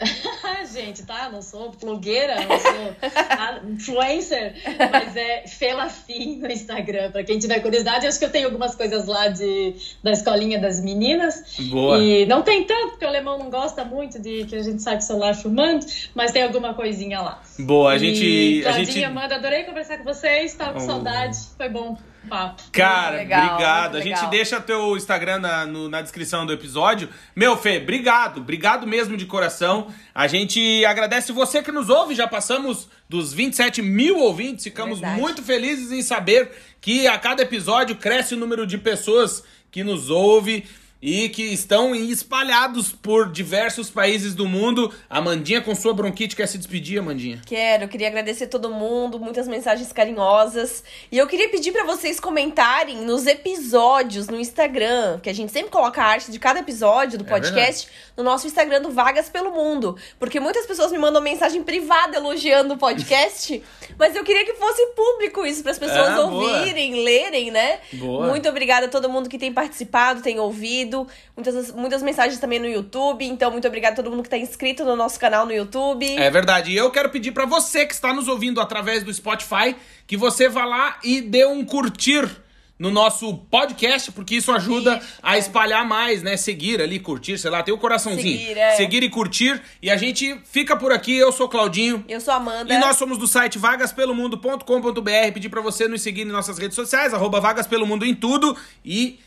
gente, tá? Não sou blogueira, não sou influencer, mas é Felafim no Instagram. Pra quem tiver curiosidade, acho que eu tenho algumas coisas lá de, da escolinha das meninas. Boa. E não tem tanto, porque o alemão não gosta muito de que a gente sai com o celular filmando, mas tem alguma coisinha lá. Boa, a E, gente. A Claudinha, gente... Amanda, adorei conversar com vocês, tava com Oh. saudade, foi bom papo. Cara, legal, obrigado. A gente legal. deixa teu Instagram na, no- na descrição do episódio. Meu, Fê, obrigado. Obrigado mesmo de coração. A gente agradece você que nos ouve. Já passamos dos 27 mil ouvintes. Ficamos Verdade. muito felizes em saber que a cada episódio cresce o número de pessoas que nos ouve. E que estão espalhados por diversos países do mundo. A Mandinha, com sua bronquite, quer se despedir, Amandinha? Quero, eu queria agradecer todo mundo, muitas mensagens carinhosas. E eu queria pedir pra vocês comentarem nos episódios no Instagram, que a gente sempre coloca a arte de cada episódio do É podcast no nosso Instagram do Vagas pelo Mundo. Porque muitas pessoas me mandam mensagem privada elogiando o podcast, mas eu queria que fosse público isso, para as pessoas Ah, boa. ouvirem, lerem, né? Boa. Muito obrigada a todo mundo que tem participado, tem ouvido. Muitas, muitas mensagens também no YouTube. Então, muito obrigada a todo mundo que tá inscrito no nosso canal no YouTube. É verdade. E eu quero pedir pra você que está nos ouvindo através do Spotify que você vá lá e dê um curtir no nosso podcast, porque isso ajuda Isso, a é. espalhar mais, né? Seguir ali, curtir, sei lá, tem o coraçãozinho. Seguir, é. Seguir e curtir. E a gente fica por aqui. Eu sou o Claudinho. Eu sou a Amanda. E nós somos do site vagaspelomundo.com.br. Pedir pra você nos seguir em nossas redes sociais, arroba Vagas Pelo Mundo em tudo. E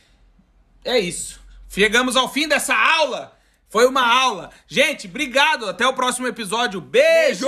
é isso. Chegamos ao fim dessa aula. Foi uma aula. Gente, obrigado. Até o próximo episódio. Beijo!